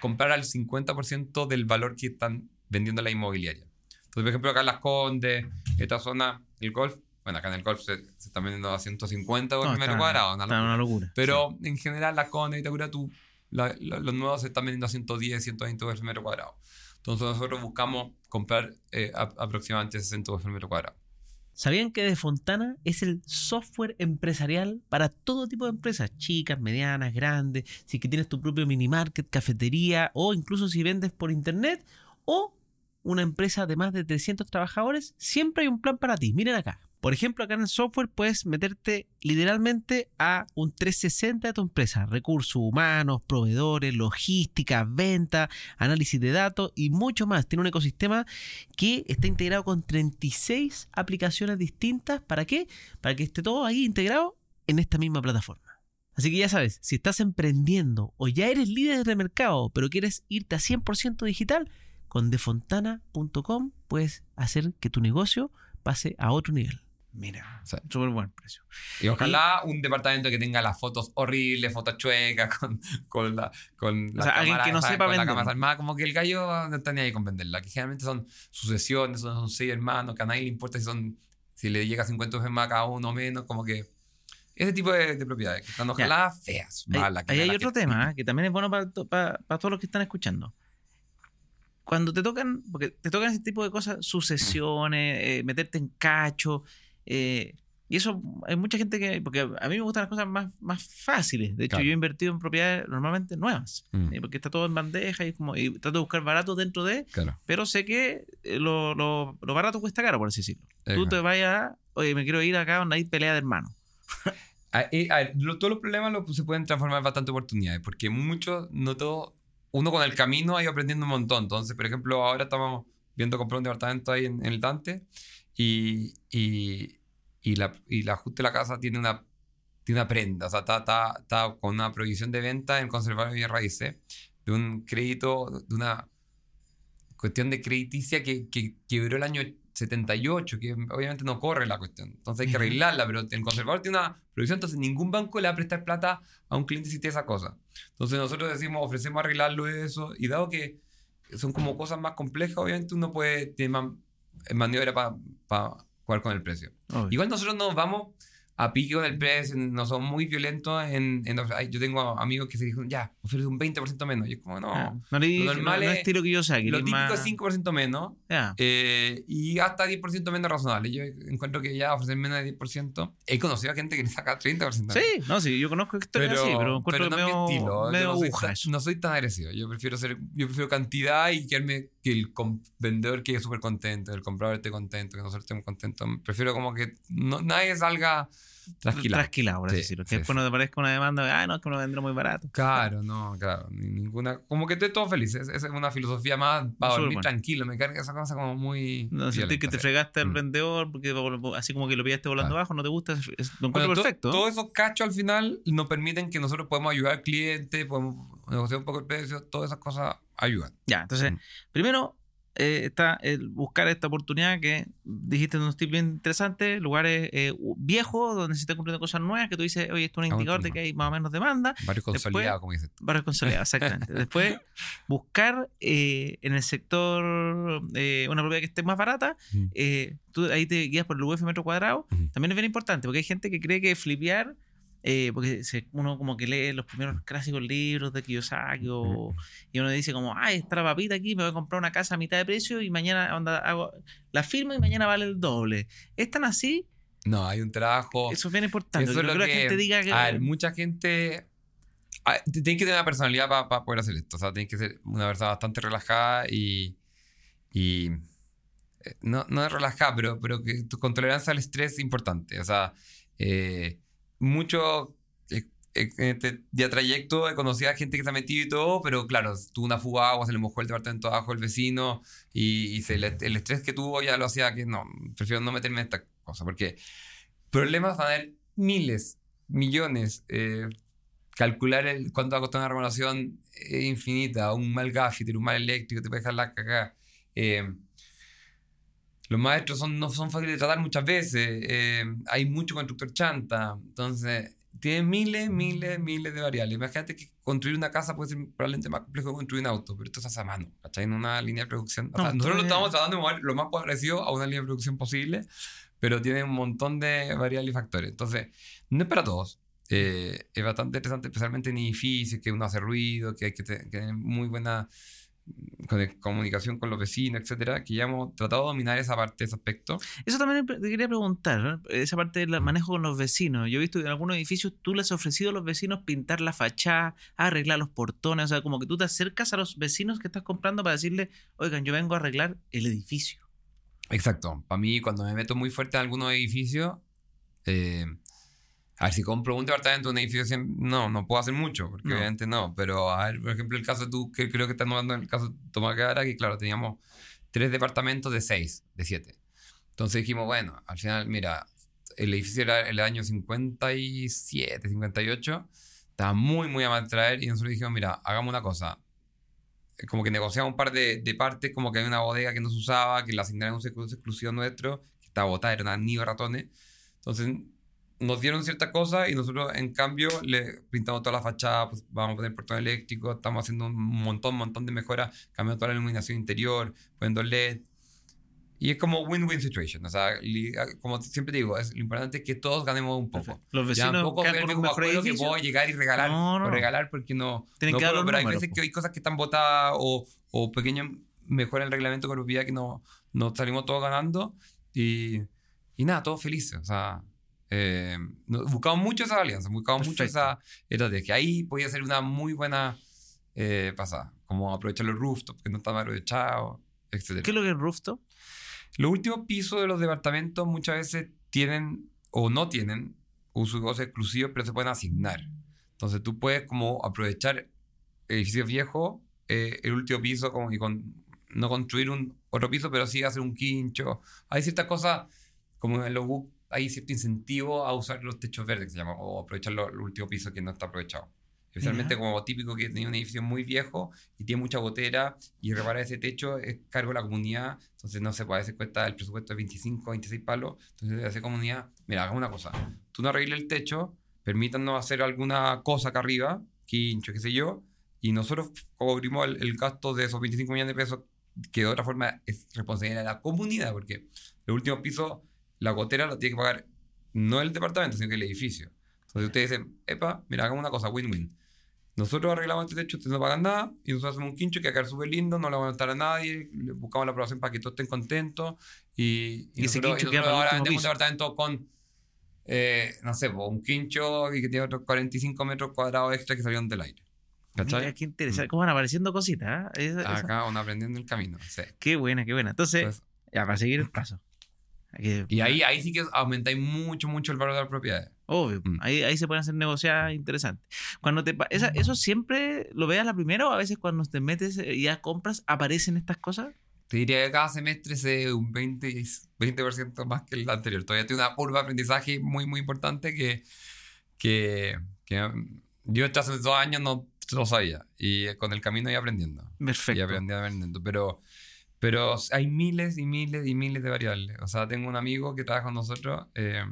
S2: comprar al 50% del valor que están vendiendo la inmobiliaria. Entonces, por ejemplo, acá en Las Condes, esta zona, el golf, bueno, acá en el golf se, se están vendiendo a 150 por
S1: No,
S2: metro cuadrado, una
S1: Está
S2: locura.
S1: una locura.
S2: Pero en general, las Condes y Itacura, tú, la- la- los nuevos se están vendiendo a 110, 120 dólares por metro cuadrado. Entonces nosotros buscamos comprar eh, a- aproximadamente 60 dólares por metro cuadrado.
S1: ¿Sabían que De Fontana es el software empresarial para todo tipo de empresas? Chicas, medianas, grandes. Si que tienes tu propio mini market, cafetería o incluso si vendes por internet o una empresa de más de 300 trabajadores, siempre hay un plan para ti. Miren acá. Por ejemplo, acá en el software puedes meterte literalmente a un 360 de tu empresa. Recursos humanos, proveedores, logística, venta, análisis de datos y mucho más. Tiene un ecosistema que está integrado con 36 aplicaciones distintas. ¿Para qué? Para que esté todo ahí integrado en esta misma plataforma. Así que ya sabes, si estás emprendiendo o ya eres líder de mercado, pero quieres irte a 100% digital, con defontana.com puedes hacer que tu negocio pase a otro nivel. Mira,
S2: Sí.
S1: súper buen precio.
S2: Y ojalá un departamento que tenga las fotos horribles, fotos chuecas, con, con la. Con la
S1: sea, alguien que no sepa
S2: con la
S1: vender.
S2: cámara como que el gallo no está ni ahí con venderla. Que generalmente son sucesiones, son, son seis hermanos, que a nadie le importa si son. Si le llega 50 veces más a cada uno o menos, como que. Ese tipo de, de propiedades, que están ojalá feas, malas.
S1: ahí hay otro tema ¿eh? que también es bueno para, para- para todos los que están escuchando. Cuando te tocan, porque te tocan ese tipo de cosas, sucesiones, eh, meterte en cacho, eh, y eso hay mucha gente que, porque a mí me gustan las cosas más, más fáciles. De hecho,
S2: Claro.
S1: yo he invertido en propiedades normalmente nuevas,
S2: Mm,
S1: eh, porque está todo en bandeja y, como, y trato de buscar barato dentro de,
S2: claro.
S1: pero sé que eh, lo, lo- lo barato cuesta caro, por así decirlo. Tú
S2: Exacto.
S1: te vayas, oye, me quiero ir acá donde hay pelea de hermanos.
S2: A, eh, a ver, lo- todos los problemas lo- se pueden transformar en bastante oportunidades, porque muchos, no todo, uno con el camino ha ido aprendiendo un montón. Entonces, por ejemplo, ahora estamos viendo comprar un departamento ahí en, en el Dante y, y, y la, y la ajuste de la casa tiene una, tiene una prenda, o sea, está, está, está con una prohibición de venta en conservar bienes raíces, de un crédito, de una cuestión de crediticia que, que quebró el año 78, que obviamente no corre la cuestión. Entonces hay que arreglarla, pero el conservador tiene una prohibición, entonces ningún banco le va a prestar plata a un cliente si tiene esa cosa. Entonces nosotros decimos, ofrecemos arreglarlo eso, y dado que son como cosas más complejas, obviamente uno puede tener más maniobra para jugar con el precio.
S1: Obvio.
S2: Igual nosotros nos vamos a pique con el precio, no somos muy violentos en... en yo tengo amigos que se dijeron, ya, ofrece un 20% menos. Y es como, no,
S1: Ah, no, le no-
S2: normal
S1: no es
S2: es-
S1: estilo que yo saque.
S2: lo típico
S1: más-
S2: es 5% menos.
S1: Ya.
S2: Eh, y hasta 10% menos razonable. Yo encuentro que ya ofrecer menos de 10%. He conocido a gente que le saca 30%.
S1: Sí, no, sí, yo conozco historias así, pero encuentro
S2: pero no mi
S1: medio,
S2: estilo.
S1: Medio
S2: no, soy tan, no soy tan agresivo. Yo prefiero, ser, yo prefiero cantidad y quedarme que el vendedor quede súper contento, el comprador esté contento, que nosotros estemos contentos. Prefiero como que no, nadie salga trasquilado.
S1: Trasquilado, por así
S2: Sí,
S1: decirlo. Que después no te aparezca una demanda, ah, no, es que uno vendrá muy barato.
S2: Claro, no, claro, ni- ninguna. Como que estoy todo feliz. Es- Esa es una filosofía más para dormir
S1: bueno.
S2: tranquilo. Me carga esa cosa como muy.
S1: No sentir que te fregaste al
S2: Mm.
S1: vendedor, porque así como que lo pillaste volando
S2: Claro.
S1: abajo, no te gusta, es- es- lo encuentro
S2: Bueno, to-
S1: perfecto.
S2: Todos esos cachos al final nos permiten que nosotros podamos ayudar al cliente, podemos negociar un poco el precio, todas esas cosas ayudan.
S1: Ya, entonces,
S2: Mm.
S1: primero eh, está el buscar esta oportunidad que dijiste en unos tips bien interesantes, lugares eh, viejos donde se están cumpliendo cosas nuevas, que tú dices, oye, esto es un indicador de que hay más o menos demanda.
S2: Varios
S1: Después-
S2: consolidados, como dices.
S1: Barrios consolidados, exactamente. Después, buscar eh, en el sector eh, una propiedad que esté más barata.
S2: Mm.
S1: eh, tú ahí te guías por el UF metro cuadrado. También es bien importante porque hay gente que cree que flipear, eh, porque se- uno como que lee los primeros clásicos libros de Kiyosaki o, y uno dice como, ay, está la papita aquí, me voy a comprar una casa a mitad de precio y mañana onda, hago la firma y mañana vale el doble. ¿Es tan así?
S2: No, hay un trabajo.
S1: Eso es bien importante.
S2: Eso es lo
S1: creo que la
S2: que-
S1: gente diga que...
S2: A ver, mucha gente. ver, Tienes que tener una personalidad para poder hacer esto. O sea, tienes que ser una persona bastante relajada y. y eh, no, no es relajada, pero, pero que tu, con tolerancia al estrés es importante. O sea, eh, mucho. eh, eh, este día trayecto he conocido a gente que se ha metido y todo, pero claro, tuvo una fuga de agua, se le mojó el departamento abajo el vecino y, se el estrés que tuvo ya lo hacía que no, prefiero no meterme en esta cosa, porque problemas van a haber miles, millones. eh, calcular el, cuánto va a costar una remodelación es infinita. Un mal gaffiter, un mal eléctrico, te puede dejar la cagada. Eh, los maestros son, no son fáciles de tratar muchas veces. eh, hay mucho constructor chanta. Entonces, tiene miles, miles, miles de variables. Imagínate que construir una casa puede ser probablemente más complejo que construir un auto, pero esto se hace a mano, ¿cachai? En una línea de producción. O sea,
S1: No,
S2: nosotros lo estamos tratando de mover lo más parecido a una línea de producción posible, pero tiene un montón de variables y factores. Entonces, no es para todos. Eh, es bastante interesante, especialmente en edificios, que uno hace ruido, que hay que, te- que tener muy buena comunicación con los vecinos, etcétera, que ya hemos tratado de dominar esa parte, ese aspecto.
S1: Eso también te quería preguntar, ¿no? esa parte del manejo con los vecinos. Yo he visto que en algunos edificios tú les has ofrecido a los vecinos pintar la fachada, arreglar los portones, o sea, como que tú te acercas a los vecinos que estás comprando para decirle, oigan, yo vengo a arreglar el edificio.
S2: Exacto. Para mí, cuando me meto muy fuerte en algunos edificios, eh, a ver, si compro un departamento en un edificio, no, no puedo hacer mucho, porque
S1: No.
S2: obviamente no. Pero, a ver, por ejemplo, el caso de tú, que creo que estás en el caso de Tomacara, que claro, teníamos tres departamentos de seis, de siete. Entonces dijimos, bueno, al final, mira, el edificio era el año 57, 58, estaba muy, muy a mal traer, y nosotros dijimos, mira, hagamos una cosa. Como que negociamos un par de, de partes, como que había una bodega que no se usaba, que la asignaron un uso exclusivo nuestro, que estaba botada, era una nido de ratones. Entonces nos dieron ciertas cosas y nosotros en cambio le pintamos toda la fachada, pues, vamos a poner portón eléctrico, estamos haciendo un montón, montón de mejoras, cambiando toda la iluminación interior, poniendo LED. Y es como win-win situation. O sea, li- como siempre digo, es, lo importante es que todos ganemos un poco.
S1: Perfecto. Los
S2: Ya
S1: vecinos
S2: tampoco
S1: quedan
S2: ver
S1: con
S2: de
S1: un
S2: acuerdo que puedo llegar y regalar,
S1: No, no,
S2: o regalar porque no,
S1: Tienen
S2: no
S1: que
S2: puedo, pero hay veces
S1: po.
S2: que hay cosas que están botadas o, o pequeñas mejoras en el reglamento de propiedad que no, nos salimos todos ganando y, y nada, todos felices. O sea, eh, buscamos mucho esa alianza, buscamos mucho
S1: Perfecto.
S2: esa estrategia. Ahí podía ser una muy buena eh, pasada, como aprovechar los rooftops que no estaban aprovechados, etc.
S1: ¿Qué es lo que es rooftop?
S2: Los últimos pisos de los departamentos muchas veces tienen o no tienen uso y goce exclusivo, pero se pueden asignar. Entonces tú puedes como aprovechar edificios viejos, eh, el último piso como y con, no construir un otro piso, pero sí hacer un quincho. Hay ciertas cosas, como en los hay cierto incentivo a usar los techos verdes, que se llama, o aprovechar lo- el último piso que no está aprovechado. Especialmente
S1: Ya.
S2: como típico que tenía un edificio muy viejo y tiene mucha gotera y reparar ese techo es cargo de la comunidad. Entonces, no sé, pues a veces cuesta el presupuesto de 25, 26 palos. Entonces, esa comunidad, mira, hagamos una cosa. Tú no arregles el techo, permítanos hacer alguna cosa acá arriba, quincho, qué sé yo, y nosotros cubrimos el, el gasto de esos 25 millones de pesos, que de otra forma es responsabilidad de la comunidad, porque el último piso, la gotera la tiene que pagar no el departamento, sino que el edificio. Entonces ustedes dicen, epa, mira, hagamos una cosa, win-win. Nosotros arreglamos este techo, ustedes no pagan nada, y nosotros hacemos un quincho que va a quedar súper lindo, no le va a molestar a nadie, le buscamos la aprobación para que todos estén contentos, y,
S1: Y ese
S2: nosotros,
S1: quincho
S2: y nosotros ahora vendemos un departamento con, eh, no sé, un quincho y que tiene otros 45 metros cuadrados extra que salieron del aire. ¿Cachai?
S1: Mira, qué interesante.
S2: Mm.
S1: ¿Cómo van apareciendo cositas? ¿ah? Esa- esa-
S2: Acá uno aprendiendo el camino. sí.
S1: Qué buena, qué buena. Entonces,
S2: Entonces,
S1: ya, para seguir el paso. Aquí-
S2: y ahí, ahí sí que aumentáis mucho, mucho el valor de las propiedades.
S1: Obvio,
S2: Mm.
S1: ahí, ahí se pueden hacer negociadas interesantes. Cuando te esa- ¿Eso siempre lo veas la primera o a veces cuando te metes y ya compras aparecen estas cosas?
S2: Te diría que cada semestre se un 20, y- 20% más que el anterior. Todavía tiene una curva de aprendizaje muy, muy importante que, que, que mm, yo hasta hace dos años no lo sabía. Y eh, con el camino iba aprendiendo. Y
S1: Perfecto.
S2: aprendí aprendiendo. Pero, pero hay miles y miles y miles de variables. O sea, tengo un amigo que trabaja con nosotros. eh,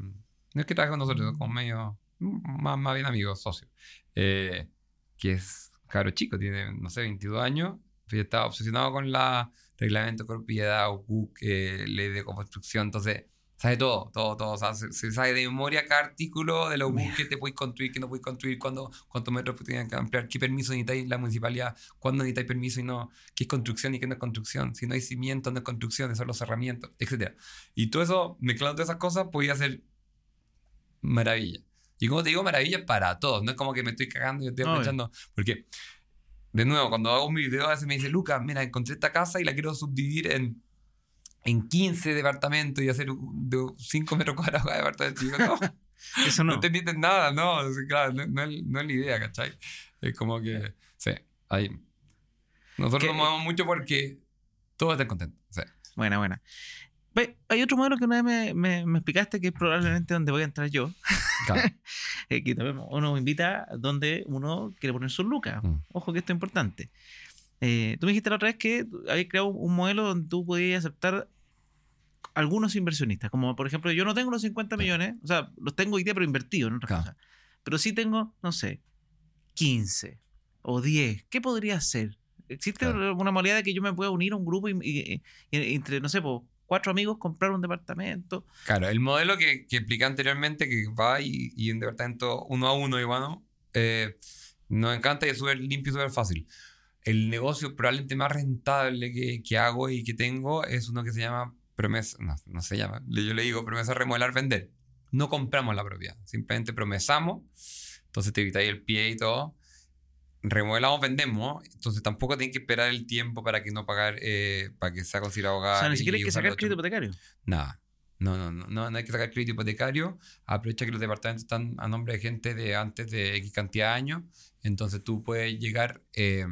S2: no es que trabaja con nosotros, es como medio. Más, más bien amigo, socio. eh, que es caro chico, tiene, no sé, 22 años. Y estaba obsesionado con la reglamento de propiedad, UCUC, eh, ley de construcción. Entonces, sabe todo, todo, todo. O sea, se, se sabe de memoria cada artículo de UCUC que te puedes construir, que no puedes construir, cuándo, cuántos metros tienen que ampliar, qué permiso necesitáis la municipalidad, cuándo necesitáis permiso y no, qué es construcción y qué no es construcción. Si no hay cimiento, no es construcción, son los cerramientos, etc. Y todo eso, mezclando todas esas cosas, podía ser maravilla. Y como te digo, maravilla para todos. No es como que me estoy cagando y estoy aprovechando. Porque, de nuevo, cuando hago un video, a veces me dice, Lucas, mira, encontré esta casa y la quiero subdividir en, en 15 departamentos y hacer un- de 5 metros cuadrados cada departamento. Digo, no,
S1: Eso
S2: no,
S1: no.
S2: te entienden nada, no. Claro, no, no es, no es la idea, ¿cachai? Es como que, sí, ahí. Nosotros nos movemos mucho porque todos están contentos. Sí.
S1: Buena, buena. Hay otro modelo que una vez me, me- me explicaste que es probablemente donde voy a entrar yo.
S2: Claro.
S1: eh, que también uno me invita donde uno quiere poner sus lucas.
S2: Mm.
S1: Ojo que esto es importante. Eh, tú me dijiste la otra vez que habías creado un modelo donde tú podías aceptar algunos inversionistas. Como por ejemplo, yo no tengo los 50 millones, o sea, los tengo hoy día, pero invertidos en otras
S2: Claro.
S1: cosas. Pero sí tengo, no sé, 15 o 10. ¿Qué podría hacer? ¿Existe
S2: Claro.
S1: una modalidad de que yo me pueda unir a un grupo y, y- y- entre, no sé, cuatro amigos comprar un departamento?
S2: Claro, el modelo que, que expliqué anteriormente, que va y, y un departamento uno a uno, igual, eh, nos encanta y es súper limpio y súper fácil. El negocio probablemente más rentable que, que hago y que tengo es uno que se llama promesa, no, no se llama, yo le digo promesa remodelar vender. No compramos la propiedad, simplemente promesamos, entonces te evitáis el pie y todo. remodelamos, vendemos, entonces tampoco tienen que esperar el tiempo para que no pagar, eh, para que sea considerado hogar.
S1: O sea, ni siquiera hay que sacar crédito hipotecario.
S2: Nada. No, no, no, no, no hay que sacar crédito hipotecario. Aprovecha que los departamentos están a nombre de gente de antes de X cantidad de años. Entonces tú puedes llegar. eh,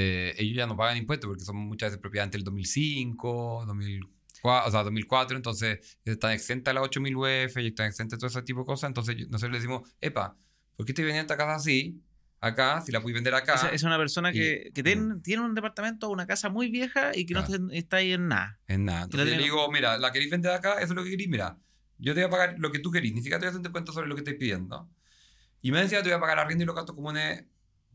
S2: eh, ellos ya no pagan impuestos porque son muchas veces propiedad antes del 2005, 2004, o sea, 2004. Entonces están exentas las 8000 UF y están exentas todo ese tipo de cosas. Entonces nosotros les decimos, Epa, ¿por qué estoy vendiendo esta casa así? Acá, si la puedes vender acá.
S1: Esa- Es una persona que,
S2: Y-
S1: que ten- tiene un departamento o una casa muy vieja y que no está ahí en nada.
S2: En nada. Entonces yo le digo, mira, la queréis vender acá, eso es lo que queréis, mira. Yo te voy a pagar lo que tú querís, ni siquiera te voy a hacer un descuento sobre lo que estoy pidiendo. Y me decía, te voy a pagar arriendo y los gastos comunes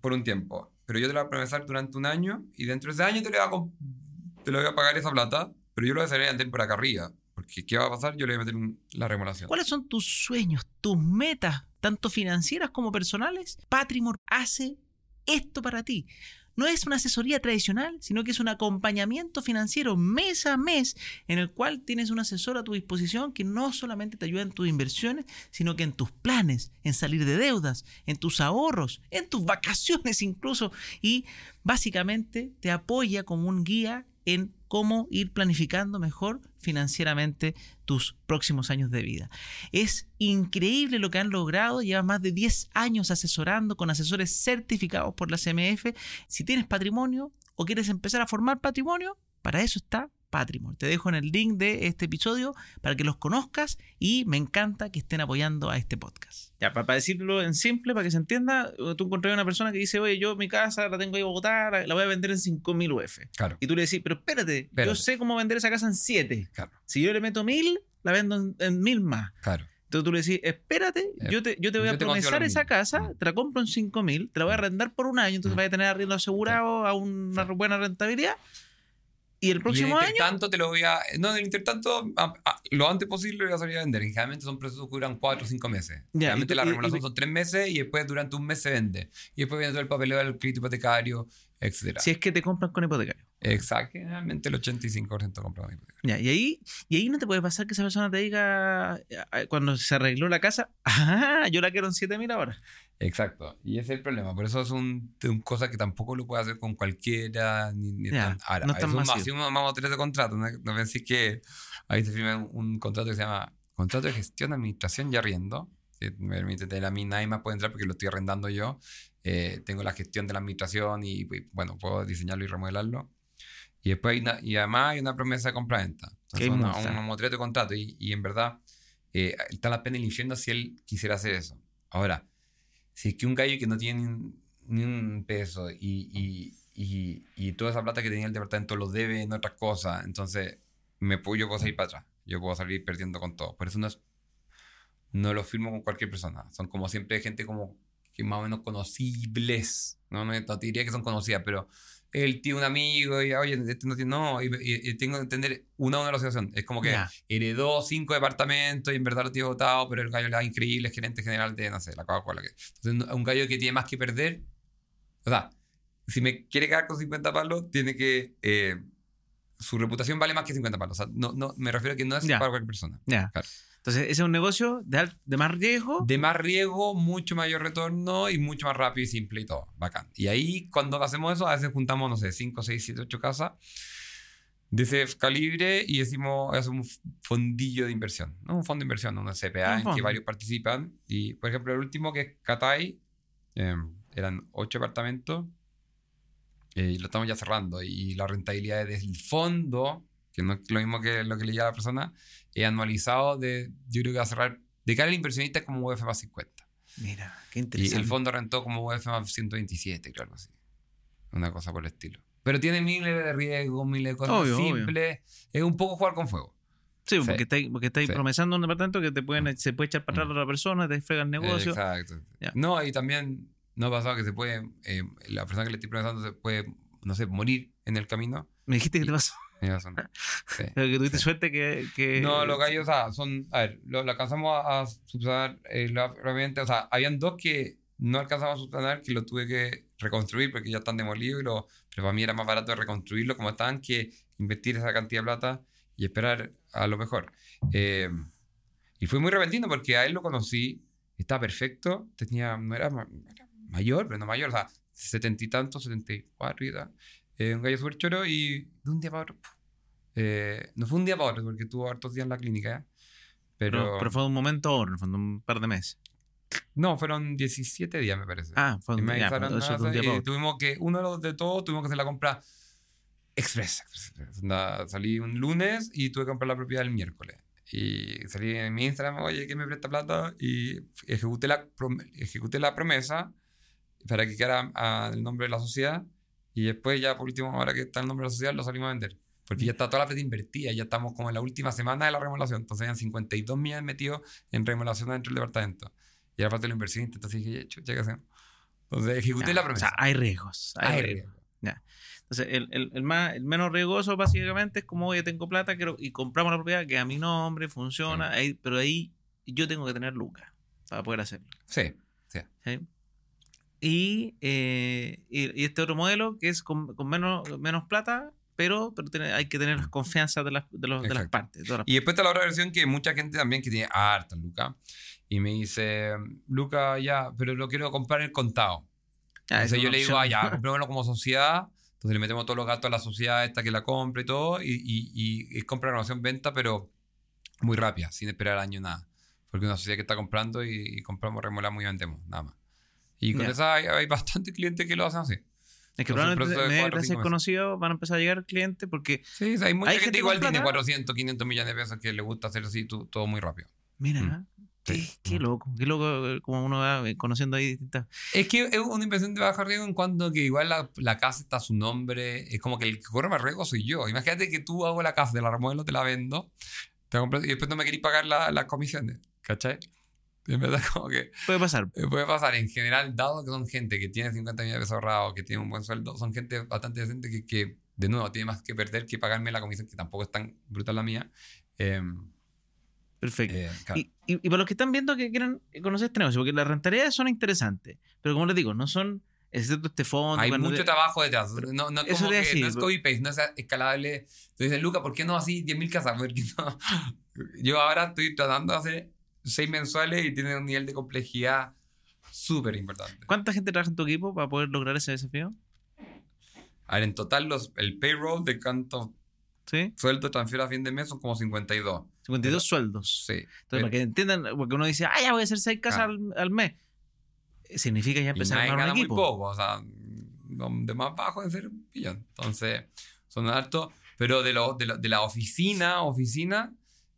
S2: por un tiempo. Pero yo te lo voy a durante un año y dentro de ese año te lo voy a, te lo voy pagar esa plata, pero yo lo voy a hacer vender por acá arriba. Porque ¿qué va a pasar? Yo le voy a meter la remodelación.
S1: ¿Cuáles son tus sueños, tus metas, tanto financieras como personales? Patrimor hace esto para ti. No es una asesoría tradicional, sino que es un acompañamiento financiero mes a mes en el cual tienes un asesor a tu disposición que no solamente te ayuda en tus inversiones, sino que en tus planes, en salir de deudas, en tus ahorros, en tus vacaciones incluso. Y básicamente te apoya como un guía en cómo ir planificando mejor financieramente tus próximos años de vida. Es increíble lo que han logrado, llevan más de 10 años asesorando con asesores certificados por la CMF. Si tienes patrimonio o quieres empezar a formar patrimonio, para eso está Patrimon. Te dejo en el link de este episodio para que los conozcas y me encanta que estén apoyando a este podcast. Ya, para, decirlo en simple, para que se entienda, tú encontrás una persona que dice, oye, yo mi casa la tengo ahí en Bogotá, la, la voy a vender en 5.000 UF.
S2: Claro,
S1: Y tú le decís, pero espérate, yo sé cómo vender esa casa en 7.
S2: claro,
S1: Si yo le meto 1.000, la vendo en, en 1.000 más.
S2: claro.
S1: Entonces tú le decís, espérate,
S2: Eh,
S1: yo te, yo te voy
S2: yo
S1: a
S2: te
S1: promesar esa casa,
S2: Mm.
S1: te la compro en 5.000, te la voy a
S2: Mm.
S1: arrendar por un año, entonces
S2: Mm.
S1: vas a tener arriendo asegurado a una buena rentabilidad. Y el
S2: Y
S1: próximo año...
S2: intertanto te lo voy a... No, en el intertanto, a- a- lo antes posible lo voy a salir a vender. Y generalmente son procesos que duran 4 o 5 meses.
S1: Ya,
S2: generalmente
S1: y tú-
S2: la
S1: y-
S2: remodelación
S1: y-
S2: son 3 meses y después durante un mes se vende. Y después viene todo el papeleo del crédito hipotecario, etc.
S1: Si es que te compran con hipotecario.
S2: Exacto. Generalmente el 85% compra con hipotecario.
S1: Ya, y ahí, y ahí no te puede pasar que esa persona te diga, eh, cuando se arregló la casa, ah, yo la quiero en 7.000 ahora.
S2: Exacto. Y ese es el problema. Por eso es un, un cosa que tampoco lo puede hacer con cualquiera. Ni, ni
S1: Ya,
S2: tan, ahora,
S1: no es
S2: un
S1: masivo.
S2: vamos tres de contrato. No, no pensé que ahí se firma un, un contrato que se llama Contrato de Gestión, Administración y Arriendo. Que me permite tener a mí, nadie más puede entrar porque lo estoy arrendando yo. Eh, tengo la gestión de la administración y, y, bueno, puedo diseñarlo y remodelarlo. Y después hay una- y además hay una promesa de compra-venta. Entonces, una- un mamotreto de contrato. Y, y en verdad, eh, está la pena el infierno si él quisiera hacer eso. Ahora, si que un gallo que no tiene ni un, peso y, y, y, y toda esa plata que tenía el departamento lo debe en otras cosas, entonces me puedo, yo puedo salir para atrás. Yo puedo salir perdiendo con todo. Por eso no, es, no lo firmo con cualquier persona. Son como siempre gente como que más o menos conocibles. No, no, no te diría que son conocidas, pero él tiene un amigo y, oye, este no tiene, no, y, y- y tengo que entender una o una situación. Es como que
S1: Ya.
S2: heredó cinco departamentos y en verdad lo tiene votado, pero el gallo le da increíble, es gerente general de, no sé, la Coca-Cola. Entonces, un gallo que tiene más que perder, o sea, si me quiere quedar con 50 palos, tiene que, eh, su reputación vale más que 50 palos. O sea, no, no, me refiero a que no es
S1: Ya.
S2: para cualquier persona.
S1: Ya.
S2: Claro.
S1: Entonces, ese es un negocio de, de más riesgo.
S2: De más riesgo, mucho mayor retorno y mucho más rápido y simple y todo. Bacán. Y ahí, cuando hacemos eso, a veces juntamos, no sé, 5, 6, 7, 8 casas de ese calibre y decimos, es un fondillo de inversión. No un fondo de inversión, una CPA en que varios participan. Y, por ejemplo, el último que es Catay, eh, eran 8 apartamentos eh, y lo estamos ya cerrando. Y la rentabilidad del fondo, que no es lo mismo que lo que le lleva a la persona, es anualizado de, yo creo que va a cerrar, de cara al inversionista como UF más 50.
S1: Mira, qué
S2: Y
S1: interesante.
S2: el fondo rentó como UF más 127, claro, así. Una cosa por el estilo. Pero tiene miles de riesgos, miles de cosas
S1: Obvio, obvio.
S2: simples. Es un poco jugar con fuego.
S1: Sí,
S2: Sí.
S1: porque estáis porque estáis
S2: Sí.
S1: promesando un departamento que te pueden, se puede echar para atrás
S2: Mm.
S1: a otra persona, te frega el negocio.
S2: Exacto. No, y también no ha pasado que se puede, eh, la persona que le estoy promesando se puede, no sé, morir en el camino.
S1: Me dijiste que te
S2: Y-
S1: pasó.
S2: Tiene razón. Sí.
S1: Pero que tuviste
S2: Sí.
S1: suerte que. que-
S2: No, los gallos, o sea, son. A ver, lo, lo alcanzamos a, a subsanar eh, realmente. O sea, habían dos que no alcanzamos a subsanar, que lo tuve que reconstruir porque ya están demolidos. Y lo, pero para mí era más barato reconstruirlo como estaban que invertir esa cantidad de plata y esperar a lo mejor. Eh, y fue muy repentino porque a él lo conocí, estaba perfecto, tenía, no era, era mayor, pero no mayor, o sea, setenta y tantos, setenta y cuatro y tal. Eh, un gallo súper choro y de un día para otro. eh, no fue un día para otro porque tuvo hartos días en la clínica. Pero,
S1: Pero, pero fue un momento a otro, fue un par de meses.
S2: no, fueron 17 días, me parece.
S1: Ah, fue un,
S2: nada,
S1: de un día para otro.
S2: tuvimos que, uno de los de todos, tuvimos que hacer la compra express. express. Salí un lunes y tuve que comprar la propiedad el miércoles. Y salí en mi Instagram, oye, ¿quién me presta plata? Y ejecuté la, ejecuté la promesa para que quedara ah, el nombre de la sociedad. Y después ya por último, ahora que está el nombre de la sociedad, lo salimos a vender. Porque ya está toda la plata invertida, ya estamos como en la última semana de la remodelación. Entonces habían 52 millones metidos en remodelación dentro del departamento. Y era parte de la inversión, entonces dije, chucha, ¿qué hacemos? Entonces ejecuté la
S1: O
S2: promesa.
S1: sea, hay riesgos. Hay
S2: Ay,
S1: riesgos. Entonces, el, el, el más, el menos riesgoso básicamente es como, oye, tengo plata quiero, y compramos la propiedad que a mi nombre funciona,
S2: Mm.
S1: ahí- pero ahí yo tengo que tener lucas para poder hacerlo.
S2: Sí,
S1: ¿sí? Y, eh, y, y este otro modelo que es con, con menos, menos plata, pero, pero tiene- hay que tener las confianzas de las, de los- de las partes. las
S2: Y después está la otra versión que mucha gente también que tiene harta, Luca. Y me dice, Luca, ya, pero lo quiero comprar en contado.
S1: Ah,
S2: Entonces
S1: es
S2: yo le digo, ah, ya, comprémoslo como sociedad. Entonces le metemos todos los gastos a la sociedad esta que la compra y todo. Y, y, y es compra, renovación, venta, pero muy rápida, sin esperar año nada. Porque una sociedad que está comprando y, y compramos, remolamos y vendemos, nada más. Y con
S1: Ya.
S2: esa hay, hay bastantes clientes que lo hacen así.
S1: Es que probablemente
S2: de meses.
S1: conocido van a empezar a llegar clientes porque,
S2: Sí, hay mucha
S1: Hay
S2: gente,
S1: gente
S2: igual tiene
S1: plata.
S2: 400, 500 millones de pesos que le gusta hacer así todo muy rápido.
S1: mira,
S2: Mm.
S1: qué,
S2: Sí.
S1: qué
S2: Mm.
S1: loco, qué loco eh, como uno va eh, conociendo ahí distintas...
S2: Es que es una inversión de bajo riesgo en cuanto que igual la, la casa está a su nombre. Es como que el que corre más riesgo soy yo. Imagínate que tú hago la casa, te la remodelo, te la vendo, te compro y después no me querís pagar la- las comisiones. ¿Cachai? En verdad, como que
S1: Puede pasar.
S2: eh, puede pasar. En general, dado que son gente que tiene 50 millones de pesos ahorrados, que tiene un buen sueldo, son gente bastante decente que, que, de nuevo, tiene más que perder que pagarme la comisión, que tampoco es tan brutal la mía. Eh,
S1: Perfecto.
S2: eh, claro.
S1: Y, y, y para los que están viendo que quieren conocer este negocio, porque las rentabilidades son interesantes, pero como les digo, no son, excepto este fondo.
S2: Hay mucho
S1: te-
S2: trabajo detrás. No, no, como que
S1: decir,
S2: no es copy-paste, no es escalable. Entonces Luca, ¿por qué no así 10.000 casas? Porque no. Yo ahora estoy tratando de hacer 6 mensuales y tiene un nivel de complejidad súper importante.
S1: ¿Cuánta gente trabaja en tu equipo para poder lograr ese desafío?
S2: A ver, en total los, el payroll de cuánto
S1: ¿Sí?
S2: sueldo transfiero a fin de mes son como 52.
S1: 52
S2: Pero-
S1: sueldos.
S2: Sí.
S1: Entonces,
S2: pero-
S1: para que entiendan, porque uno dice, ah, ya voy a hacer 6 casas
S2: Claro.
S1: al, al mes. Significa ya
S2: Y
S1: empezar a
S2: nadie
S1: armar
S2: gana
S1: un
S2: muy
S1: equipo.
S2: poco, o sea, de más bajo de ser un billón. Entonces, son hartos, pero de, lo, de, lo- de la oficina, oficina,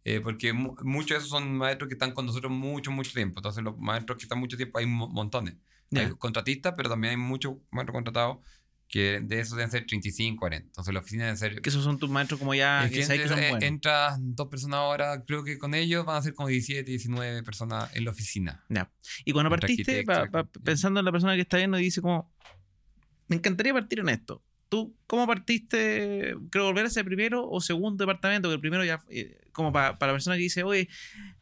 S2: eh, porque mu- muchos de esos son maestros que están con nosotros mucho, mucho tiempo. Entonces, los maestros que están mucho tiempo hay mo- montones. Hay contratistas, pero también hay muchos maestros contratados que de esos deben ser 35, 40. Entonces, la oficina deben ser...
S1: Que esos son tus maestros como ya,
S2: Es
S1: que
S2: que
S1: son buenos.
S2: entran dos personas ahora, creo que con ellos van a ser como 17, 19 personas en la oficina.
S1: Ya. Y cuando
S2: Entre
S1: partiste, pa- pa- pensando en la persona que está viendo y dice como, me encantaría partir en esto. ¿Tú cómo partiste? Creo volver a ese primero o segundo departamento, que el primero ya, eh, como para, para la persona que dice, oye,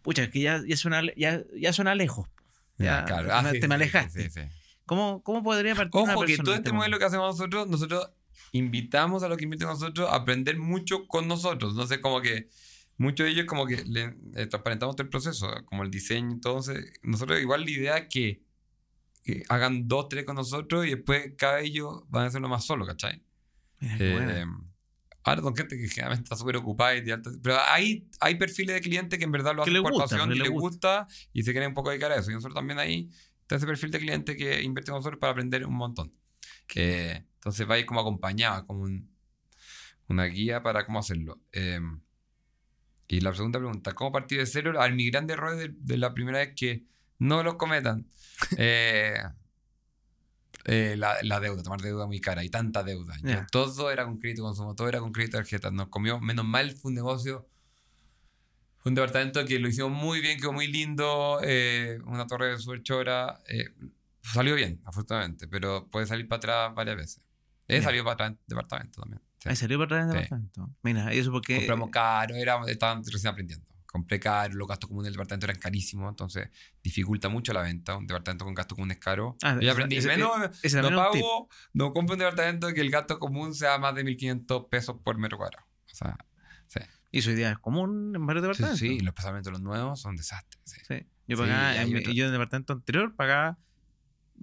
S1: pucha, es que ya, ya, suena, ya, ya suena lejos. Ya,
S2: Claro.
S1: te
S2: Ah,
S1: me-
S2: sí,
S1: te me
S2: sí, sí,
S1: alejaste.
S2: sí, sí.
S1: ¿Cómo, ¿Cómo podría partir una
S2: Ojo, que
S1: persona
S2: todo
S1: en
S2: este
S1: este
S2: modelo que hacemos nosotros, nosotros invitamos a los que invierten con nosotros a aprender mucho con nosotros. Entonces, como que muchos de ellos como que le eh, transparentamos todo el proceso, como el diseño. Entonces, nosotros igual la idea es que, que hagan dos, tres con nosotros y después cada ellos van a hacerlo más solo, ¿cachai? Eh,
S1: buena.
S2: Ahora son gente que generalmente está súper ocupada y de alta- Pero hay, hay perfiles de clientes que en verdad lo hacen por
S1: gusta,
S2: pasión y
S1: le
S2: les gusta y se quieren un poco dedicar a eso. Y nosotros también ahí está ese perfil de cliente que invierte con nosotros para aprender un montón. Eh, entonces va a ir como acompañado, como un- una guía para cómo hacerlo. Eh, y la segunda pregunta, ¿cómo partir de cero? Al mi grande error de, de la primera vez que no los cometan. Eh, eh, la, la deuda, tomar deuda muy cara y tanta deuda. Todo era con crédito de consumo, todo era con crédito de tarjeta. Nos comió, menos mal fue un negocio, fue un departamento que lo hicimos muy bien, quedó muy lindo, eh, una torre súper chora. eh, salió bien, afortunadamente, pero puede salir para atrás varias veces. He
S1: Ya.
S2: salido para atrás en departamento también. sí.
S1: Ahí salió para atrás
S2: Sí.
S1: departamento. Mira, eso porque...
S2: Compramos caro, era, estaban recién aprendiendo. Compré caro, los gastos comunes del departamento eran carísimos, entonces dificulta mucho la venta. Un departamento con gastos comunes caros.
S1: Ah,
S2: Yo aprendí,
S1: ese-
S2: menos,
S1: ese
S2: no pago, no compro un departamento que el gasto común sea más de 1.500 pesos por metro cuadrado. O sea, sí.
S1: Y su idea es común en varios
S2: Sí,
S1: departamentos.
S2: sí, y los especialmente los nuevos son desastres. sí.
S1: Sí. Yo
S2: Sí,
S1: pagaba, en yo en el departamento anterior pagaba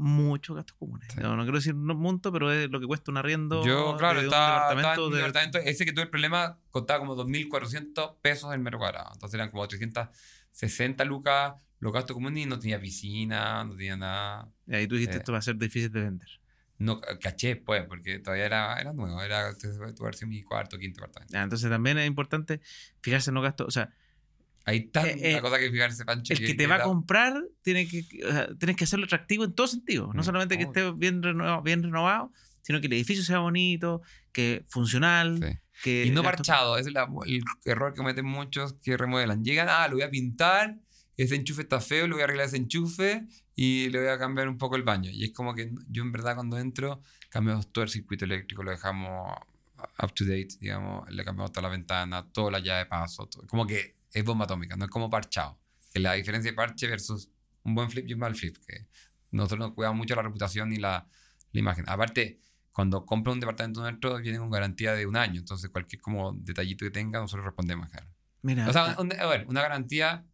S1: muchos gastos comunes.
S2: Sí.
S1: No, no quiero decir un monto, pero es lo que cuesta un arriendo
S2: Yo, claro,
S1: de un
S2: estaba, estaba
S1: departamento. de-
S2: departamento. Ese que tuve el problema costaba como 2.400 pesos el metro cuadrado. Entonces eran como 360 lucas los gastos comunes y no tenía piscina, no tenía nada.
S1: Y ahí tú dijiste,
S2: Eh.
S1: esto va a ser difícil de vender.
S2: No caché, pues, porque todavía era, era nuevo. Era, tuve haber sido mi cuarto, quinto departamento.
S1: Ah, entonces también es importante fijarse en los gastos. O sea,
S2: Hay tanta
S1: Eh, eh,
S2: cosa que fijarse, Pancho.
S1: el que te va a comprar tiene que, o sea, tienes que hacerlo atractivo en todo sentido. No
S2: Mm,
S1: solamente que
S2: obvio.
S1: esté bien renovado, bien renovado, sino que el edificio sea bonito, que funcional,
S2: Sí.
S1: que...
S2: Y no parchado, ese es la- el error que cometen muchos que remodelan. Llegan, ah, lo voy a pintar, ese enchufe está feo, le voy a arreglar ese enchufe y le voy a cambiar un poco el baño. Y es como que yo en verdad cuando entro cambiamos todo el circuito eléctrico, lo dejamos up to date, digamos, le cambiamos toda la ventana, toda la llave de paso, todo. como que es bomba atómica, no es como parchado. Que la diferencia de parche versus un buen flip y un mal flip, que nosotros nos cuidamos mucho la reputación y la, la imagen. Aparte, cuando compra un departamento nuestro viene con garantía de un año, entonces cualquier como detallito que tenga nosotros respondemos. claro.
S1: Mira,
S2: O sea, un- a ver, una garantía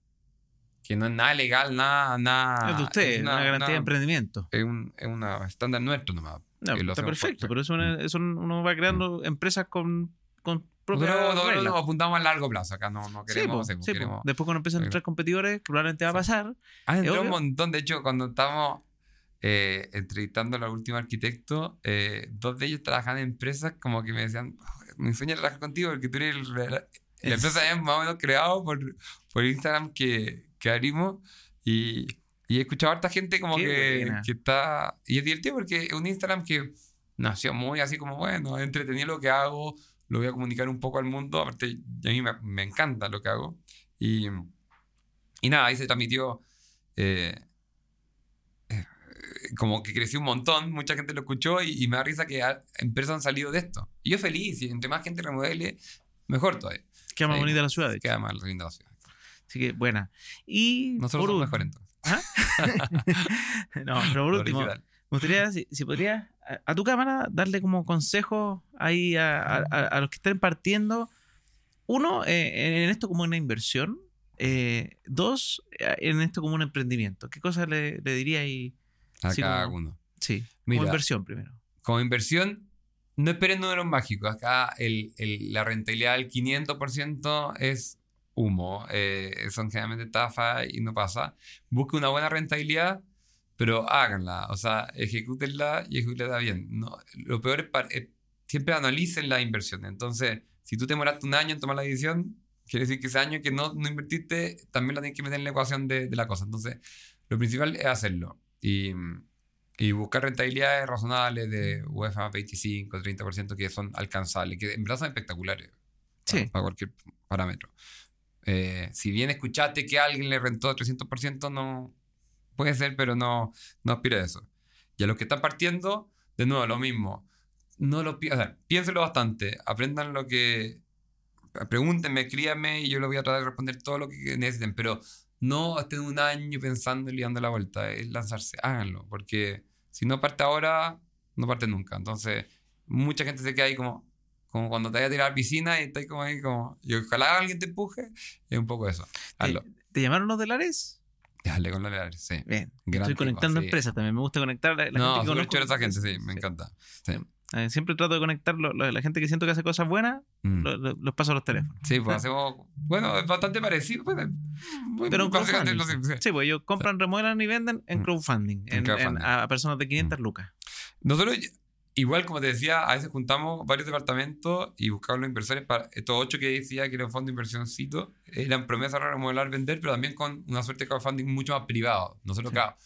S2: que no es nada legal, nada, nada.
S1: es de usted,
S2: es
S1: una, garantía de emprendimiento.
S2: Es un, es una estándar nuestro nomás.
S1: No, está perfecto,
S2: por-
S1: pero eso, es- eso uno va creando empresas con, con propias
S2: Nosotros,
S1: reglas.
S2: nos apuntamos a largo plazo, acá no, no queremos. sí, po,
S1: sí,
S2: queremos-
S1: Después cuando empiezan a entrar competidores, probablemente va a pasar.
S2: Ah, entró un montón. De hecho, cuando estábamos eh, entrevistando a los últimos arquitectos, eh, dos de ellos trabajan en empresas como que me decían, "Oh, mi sueño trabajar contigo porque tú eres el... la
S1: Es-
S2: empresa es más o menos creado por, por Instagram que, que abrimos y, y he escuchado a harta gente como que, que está... Y es divertido porque es un Instagram que nació muy así como, bueno, entretenido lo que hago, lo voy a comunicar un poco al mundo, aparte a mí me, me encanta lo que hago. Y, y nada, ahí se transmitió... eh, eh, como que creció un montón, mucha gente lo escuchó y, y me da risa que a- empresas han salido de esto. Y yo feliz, y entre más gente remodele, mejor todavía.
S1: Queda más bonita la ciudad. de.
S2: Queda más linda la ciudad.
S1: Así que, buena. Y
S2: Nosotros
S1: por
S2: somos mejores entonces.
S1: no, pero por último,
S2: original.
S1: Me gustaría, si, si podrías, a, a tu cámara, darle como consejos ahí a, a- a- a los que estén partiendo. Uno, eh, en esto como una inversión. Eh, dos, eh, en esto como un emprendimiento. ¿Qué cosas le, le diría ahí?
S2: A
S1: sí,
S2: cada
S1: como-
S2: uno.
S1: Sí,
S2: Mira.
S1: como inversión primero.
S2: Como inversión, no esperen números mágicos. Acá el, el- la rentabilidad del 500% es humo. Eh, son generalmente estafas y no pasa. Busque una buena rentabilidad, pero háganla. O sea, ejecútenla y ejecútenla bien. No, lo peor es, eh, siempre analicen la inversión. Entonces, si tú te demoraste un año en tomar la decisión, quiere decir que ese año que no, no invertiste, también la tienes que meter en la ecuación de, de la cosa. Entonces, lo principal es hacerlo. Y, y buscar rentabilidades razonables de UEFA 25, 30% que son alcanzables, que en verdad son espectaculares
S1: Sí.
S2: para cualquier parámetro. Eh, si bien escuchaste que alguien le rentó 300%, no puede ser, pero no, no aspira a eso. Y a los que están partiendo, de nuevo, lo mismo. No lo o sea, piénselo bastante, aprendan lo que. Pregúntenme, escríbanme y yo les voy a tratar de responder todo lo que necesiten, pero no estén un año pensando y dando la vuelta, es lanzarse, háganlo, porque si no parte ahora, no parte nunca. Entonces, mucha gente se queda ahí como, como cuando te vayas a tirar a la piscina y estás como ahí como, y ojalá alguien te empuje, es un poco eso. Hazlo.
S1: ¿Te, te llamaron los de Lares?
S2: Dale con la leal, sí.
S1: Bien.
S2: Gran
S1: Estoy
S2: tipo,
S1: conectando
S2: sí.
S1: empresas también. Me gusta conectar a la, la
S2: no,
S1: gente que conozco.
S2: chévere esa gente, sí, me encanta. Sí.
S1: Siempre trato de conectar lo- lo- la gente que siento que hace cosas buenas,
S2: Mm.
S1: lo- lo- los paso a los teléfonos.
S2: Sí, pues hacemos. Bueno, es bastante parecido. Pues, muy-
S1: Pero en
S2: muy básicamente
S1: crowdfunding.
S2: lo- sí.
S1: Sí, pues ellos compran, remodelan y venden en
S2: Mm.
S1: crowdfunding,
S2: En
S1: en-
S2: crowdfunding.
S1: en- a personas de 500 lucas.
S2: Nosotros, igual como te decía, a veces juntamos varios departamentos y buscamos los inversores para estos ocho que decía que era un fondo de inversioncito. Eran promesas para remodelar, vender, pero también con una suerte de crowdfunding mucho más privado. Nosotros,
S1: Sí.
S2: claro,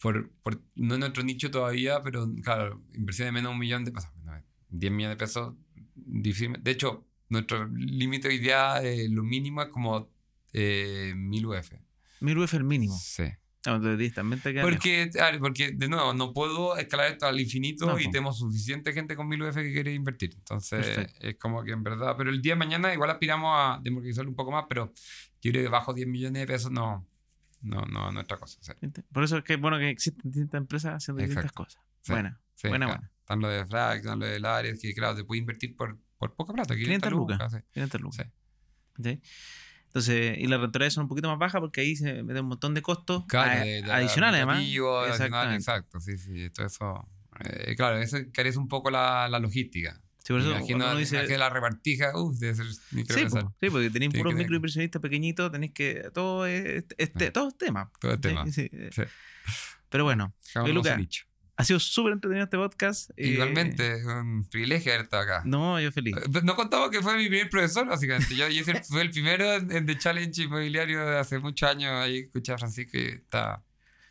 S2: por, por- no es nuestro nicho todavía, pero claro, inversión de menos de un millón de pesos, no, 10 millones de pesos, difícil. De hecho, nuestro límite hoy día, eh, lo mínimo es como eh, 1000 UF.
S1: 1000 UF el mínimo.
S2: Sí.
S1: Entonces 10 también te queda lejos.
S2: Porque, porque, de nuevo, no puedo escalar esto al infinito
S1: No,
S2: y
S1: po.
S2: tenemos suficiente gente con 1000 UF que quiere invertir. Entonces,
S1: Perfecto.
S2: es como que en verdad. Pero el día de mañana igual aspiramos a democratizarlo un poco más, pero yo creo que bajo 10 millones de pesos no, no, no es nuestra cosa.
S1: Por eso es que bueno que existen distintas empresas haciendo distintas
S2: Exacto.
S1: cosas.
S2: Sí.
S1: Buena,
S2: Sí,
S1: buena,
S2: claro.
S1: buena.
S2: Están lo de Frac, están lo de Lares, que claro, se puede invertir por, por poca plata, 500,
S1: 500 lucas.
S2: lucas. sí.
S1: 500 lucas.
S2: Sí.
S1: Entonces, y las rentabilidades son un poquito más bajas porque ahí se meten un montón de costos
S2: Claro,
S1: adicionales, además.
S2: adicional, exacto, sí, sí, todo eso. eh, claro, eso carece un poco la, la logística.
S1: Sí, por eso
S2: imagino,
S1: uno
S2: me
S1: dice-
S2: imagino la repartija, uff, debe ser
S1: Sí, po, sí, porque tenéis puros microinversionistas pequeñitos, tenéis que. Todo es, este, todo es tema.
S2: Todo el
S1: Sí,
S2: tema.
S1: sí.
S2: Sí.
S1: Pero bueno, Luca. Ha sido súper entretenido este podcast. eh,
S2: Igualmente, es un privilegio haber estado acá.
S1: No, yo feliz.
S2: Eh, No contamos que fue mi primer profesor, básicamente. Yo, yo fue el primero en, en The Challenge Inmobiliario de hace muchos años. Ahí escuché a Francisco y está.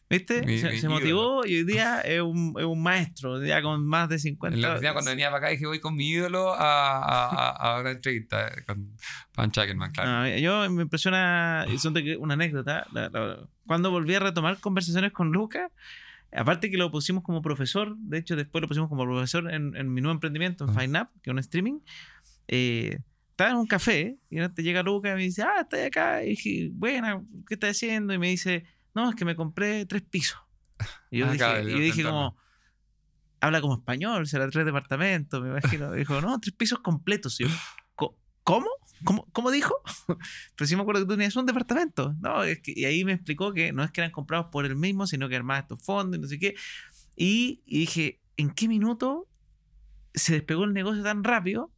S1: ¿Viste?
S2: mi-
S1: se
S2: mi
S1: se motivó y hoy día es un, es un maestro, ya con más de 50
S2: En la oficina, cuando venía para acá, dije: Voy con mi ídolo a, a, a, una entrevista eh, con Pan Chackelman, claro.
S1: No, yo me impresiona, y son una anécdota, la- la- cuando volví a retomar conversaciones con Lucas, aparte que lo pusimos como profesor, de hecho después lo pusimos como profesor en, en mi nuevo emprendimiento, en
S2: Ah.
S1: FineUp, que es un streaming, eh, estaba en un café y repente llega Lucas y me dice, ah, estoy acá, y dije, buena, ¿qué estás haciendo? Y me dice, no, es que me compré tres pisos. Y yo
S2: Ah,
S1: dije,
S2: el
S1: yo dije como, habla como español, será tres departamentos, me imagino. Dijo, no, tres pisos completos. Y yo, "Co- ¿cómo? ¿Cómo, ¿Cómo dijo? Pero sí me acuerdo que tú tenías un departamento. No, es que, y ahí me explicó que no es que eran comprados por él mismo, sino que armaba estos fondos y no sé qué. Y, y dije, ¿en qué minuto se despegó el negocio tan rápido?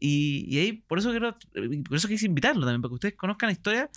S1: Y, y ahí, por eso quiero, por eso quise invitarlo también, para que ustedes conozcan la historia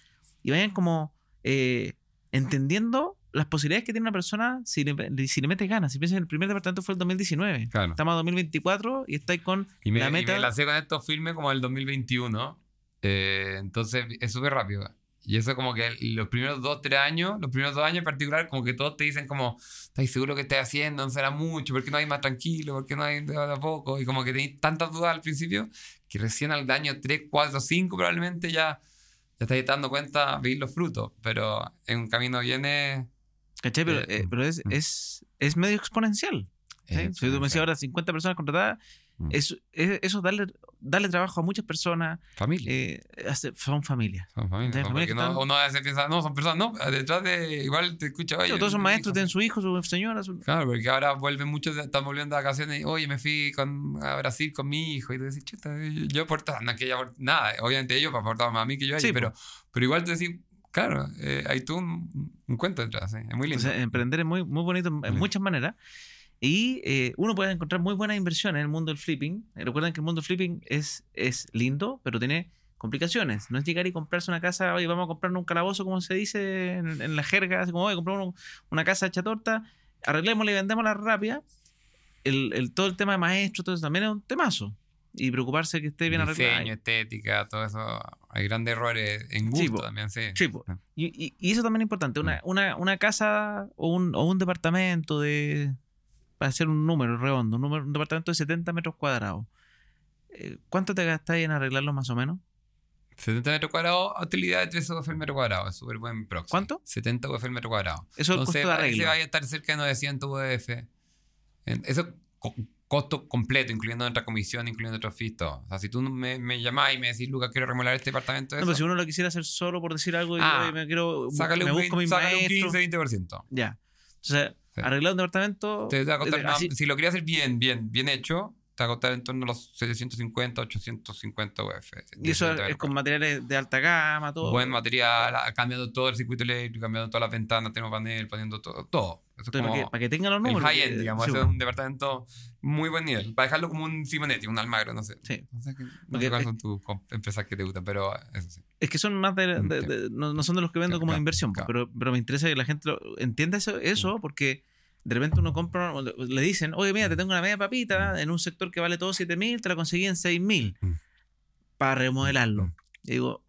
S1: y vayan como eh, entendiendo las posibilidades que tiene una persona si le, si le mete ganas. Si piensan, el primer departamento fue el 2019.
S2: Claro.
S1: Estamos en 2024 y estáis con
S2: Y me,
S1: la
S2: y
S1: meta.
S2: me lancé con estos filmes como el 2021. Eh, entonces es súper rápido. Y eso como que los primeros dos, tres años, los primeros dos años en particular, como que todos te dicen como, ¿estás seguro que estás haciendo? No será mucho, ¿por qué no hay más tranquilo? ¿Por qué no hay de a poco? Y como que tenéis tantas dudas al principio que recién al año 3, 4, 5 probablemente ya, ya estáis dando cuenta, veis los frutos. Pero en un camino viene...
S1: ¿Cachai? Pero,
S2: Eh,
S1: eh, pero es,
S2: mm.
S1: es, es medio exponencial. ¿sí?
S2: eh,
S1: si tú me decías ahora 50 personas contratadas,
S2: Mm.
S1: es, es- eso darle, darle trabajo a muchas personas,
S2: familia.
S1: eh, son familias.
S2: son familias. ¿no? no- uno a veces piensa, no, son personas, no, detrás de, igual te escucha, oye,
S1: todos son maestros, tienen su hijo, su señora. su-
S2: Claro, porque ahora vuelven muchos, están volviendo de vacaciones y, oye, me fui con, a Brasil con mi hijo. Y tú decís, chuta, yo- aportaba, no que nada, obviamente ellos aportaban más a mí que yo a
S1: Sí,
S2: ellos, pero, pero igual te decís, claro, eh, hay tú un, un cuento detrás, sí, es muy lindo.
S1: Entonces, emprender es muy, muy bonito en- en muchas maneras. Y eh, uno puede encontrar muy buenas inversiones en el mundo del flipping. Eh, Recuerden que el mundo del flipping es, es lindo, pero tiene complicaciones. No es llegar y comprarse una casa, oye, vamos a comprarnos un calabozo, como se dice en, en la jerga, así como, oye, compramos una casa hecha torta, arreglémosla y vendémosla rápida. El, el- todo el tema de maestro, todo eso también es un temazo. Y preocuparse que esté bien
S2: Diseño,
S1: arreglado.
S2: estética, todo eso, hay grandes errores en gusto
S1: po.
S2: también, sí. Ah.
S1: Y, y- y eso también es importante. Una,
S2: Mm.
S1: una, una casa o un, o un departamento de. Para hacer un número redondo, un, número, un departamento de 70 metros cuadrados. eh, ¿Cuánto te gastáis en arreglarlo más o menos?
S2: 70 metros cuadrados, utilidad de 3 UF el metro cuadrado, es súper buen proxy.
S1: ¿Cuánto?
S2: 70 UF el metro cuadrado.
S1: Eso es el
S2: Entonces,
S1: costo de arreglo.
S2: vaya a estar cerca de 900 UF. Eso es co- costo completo, incluyendo nuestra comisión, incluyendo nuestros fees, todo. O sea, si tú me, me llamás y me decís, Lucas, quiero remodelar este departamento,
S1: No,
S2: eso,
S1: pero si uno lo quisiera hacer solo por decir algo, y,
S2: Ah,
S1: me quiero.
S2: sácale,
S1: me
S2: un,
S1: busco
S2: 20,
S1: mi
S2: sácale un
S1: maestro.
S2: 15, 20%.
S1: Ya. Entonces,
S2: Sí.
S1: arreglar un departamento.
S2: Te va a costar
S1: eh,
S2: si lo querías hacer bien, bien, bien hecho, te va a costar en torno a los 750, 850 UF.
S1: y eso es, con materiales de alta gama, todo.
S2: Buen material, ha cambiado todo el circuito eléctrico, cambiando todas las ventanas, tenemos panel, poniendo todo. todo. Eso es
S1: Entonces, para,
S2: como
S1: que, para que tengan los números.
S2: high-end,
S1: porque-
S2: digamos.
S1: sí,
S2: ese es un departamento muy buen nivel. Para dejarlo como un Simonetti, un Almagro, no sé.
S1: Sí.
S2: No sé, qué- no sé cuáles
S1: es-
S2: son tus com- empresas que te gustan, pero eso sí.
S1: Es que son más de, de-
S2: Sí.
S1: de- no, no son de los que vendo como
S2: claro,
S1: inversión,
S2: claro.
S1: pero, pero me interesa que la gente lo, entienda eso, eso porque de repente uno compra, le- dicen, oye, mira, te tengo una media papita en un sector que vale todo 7 mil, te la conseguí en 6 mil
S2: Mm.
S1: para remodelarlo.
S2: Mm.
S1: Y digo,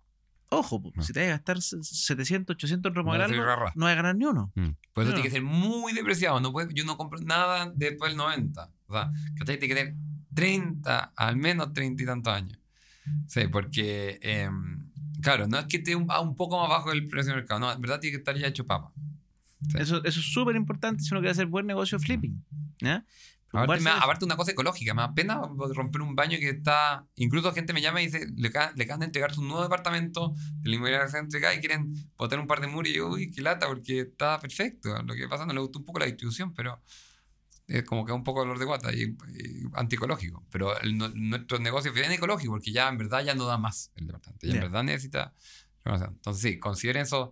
S1: ojo, pues,
S2: No.
S1: si te vas a gastar 700, 800 en
S2: No
S1: remodelarlo,
S2: rara.
S1: no vas a ganar ni uno.
S2: Por eso
S1: No.
S2: tiene que ser muy depreciado. No puede, yo no compro nada después del 90. O sea, ¿cachai? Tiene que tener 30, al menos 30 y tantos años. Sí, porque, em, claro, no es que esté un, a un poco más bajo del precio de mercado. No, en verdad tiene que estar ya hecho papa. Sí.
S1: Eso, eso es súper importante si uno quiere hacer buen negocio flipping. ¿ya?
S2: Aparte, me aparte una cosa ecológica, me da pena romper un baño que está... Incluso gente me llama y dice, le, le acaban de entregar su nuevo departamento de la inmobiliaria que se ha entregado y quieren botar un par de muros y yo, uy, qué lata, porque está perfecto. Lo que pasa no le gustó un poco la distribución, pero es como que un poco dolor de guata y, y antiecológico. Pero el- no- nuestro negocio es ecológico porque ya en verdad ya no da más el departamento. Ya
S1: Ya.
S2: en verdad necesita Entonces, sí, consideren esos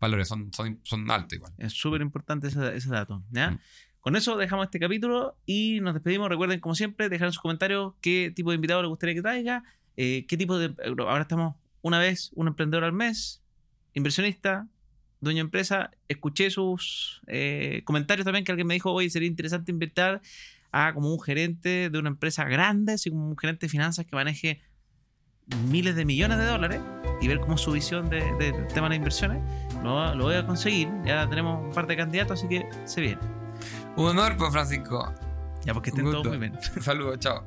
S2: valores, son, son, son altos igual.
S1: Es súper importante ese, ese dato. ¿ya?
S2: Mm.
S1: Con eso dejamos este capítulo y nos despedimos. Recuerden, como siempre, dejar en sus comentarios qué tipo de invitado les gustaría que traiga, eh, qué tipo de... Ahora estamos una vez, un emprendedor al mes, inversionista, dueño de empresa. Escuché sus eh, comentarios también que alguien me dijo, oye, sería interesante invitar a como un gerente de una empresa grande, así como un gerente de finanzas que maneje miles de millones de dólares y ver cómo es su visión de- de- del tema de las inversiones. Lo, lo voy a conseguir. Ya tenemos un par de candidatos, así que se viene.
S2: Un honor, pues, Francisco.
S1: Ya, porque estén
S2: Un
S1: todos muy bien.
S2: Saludos, chao.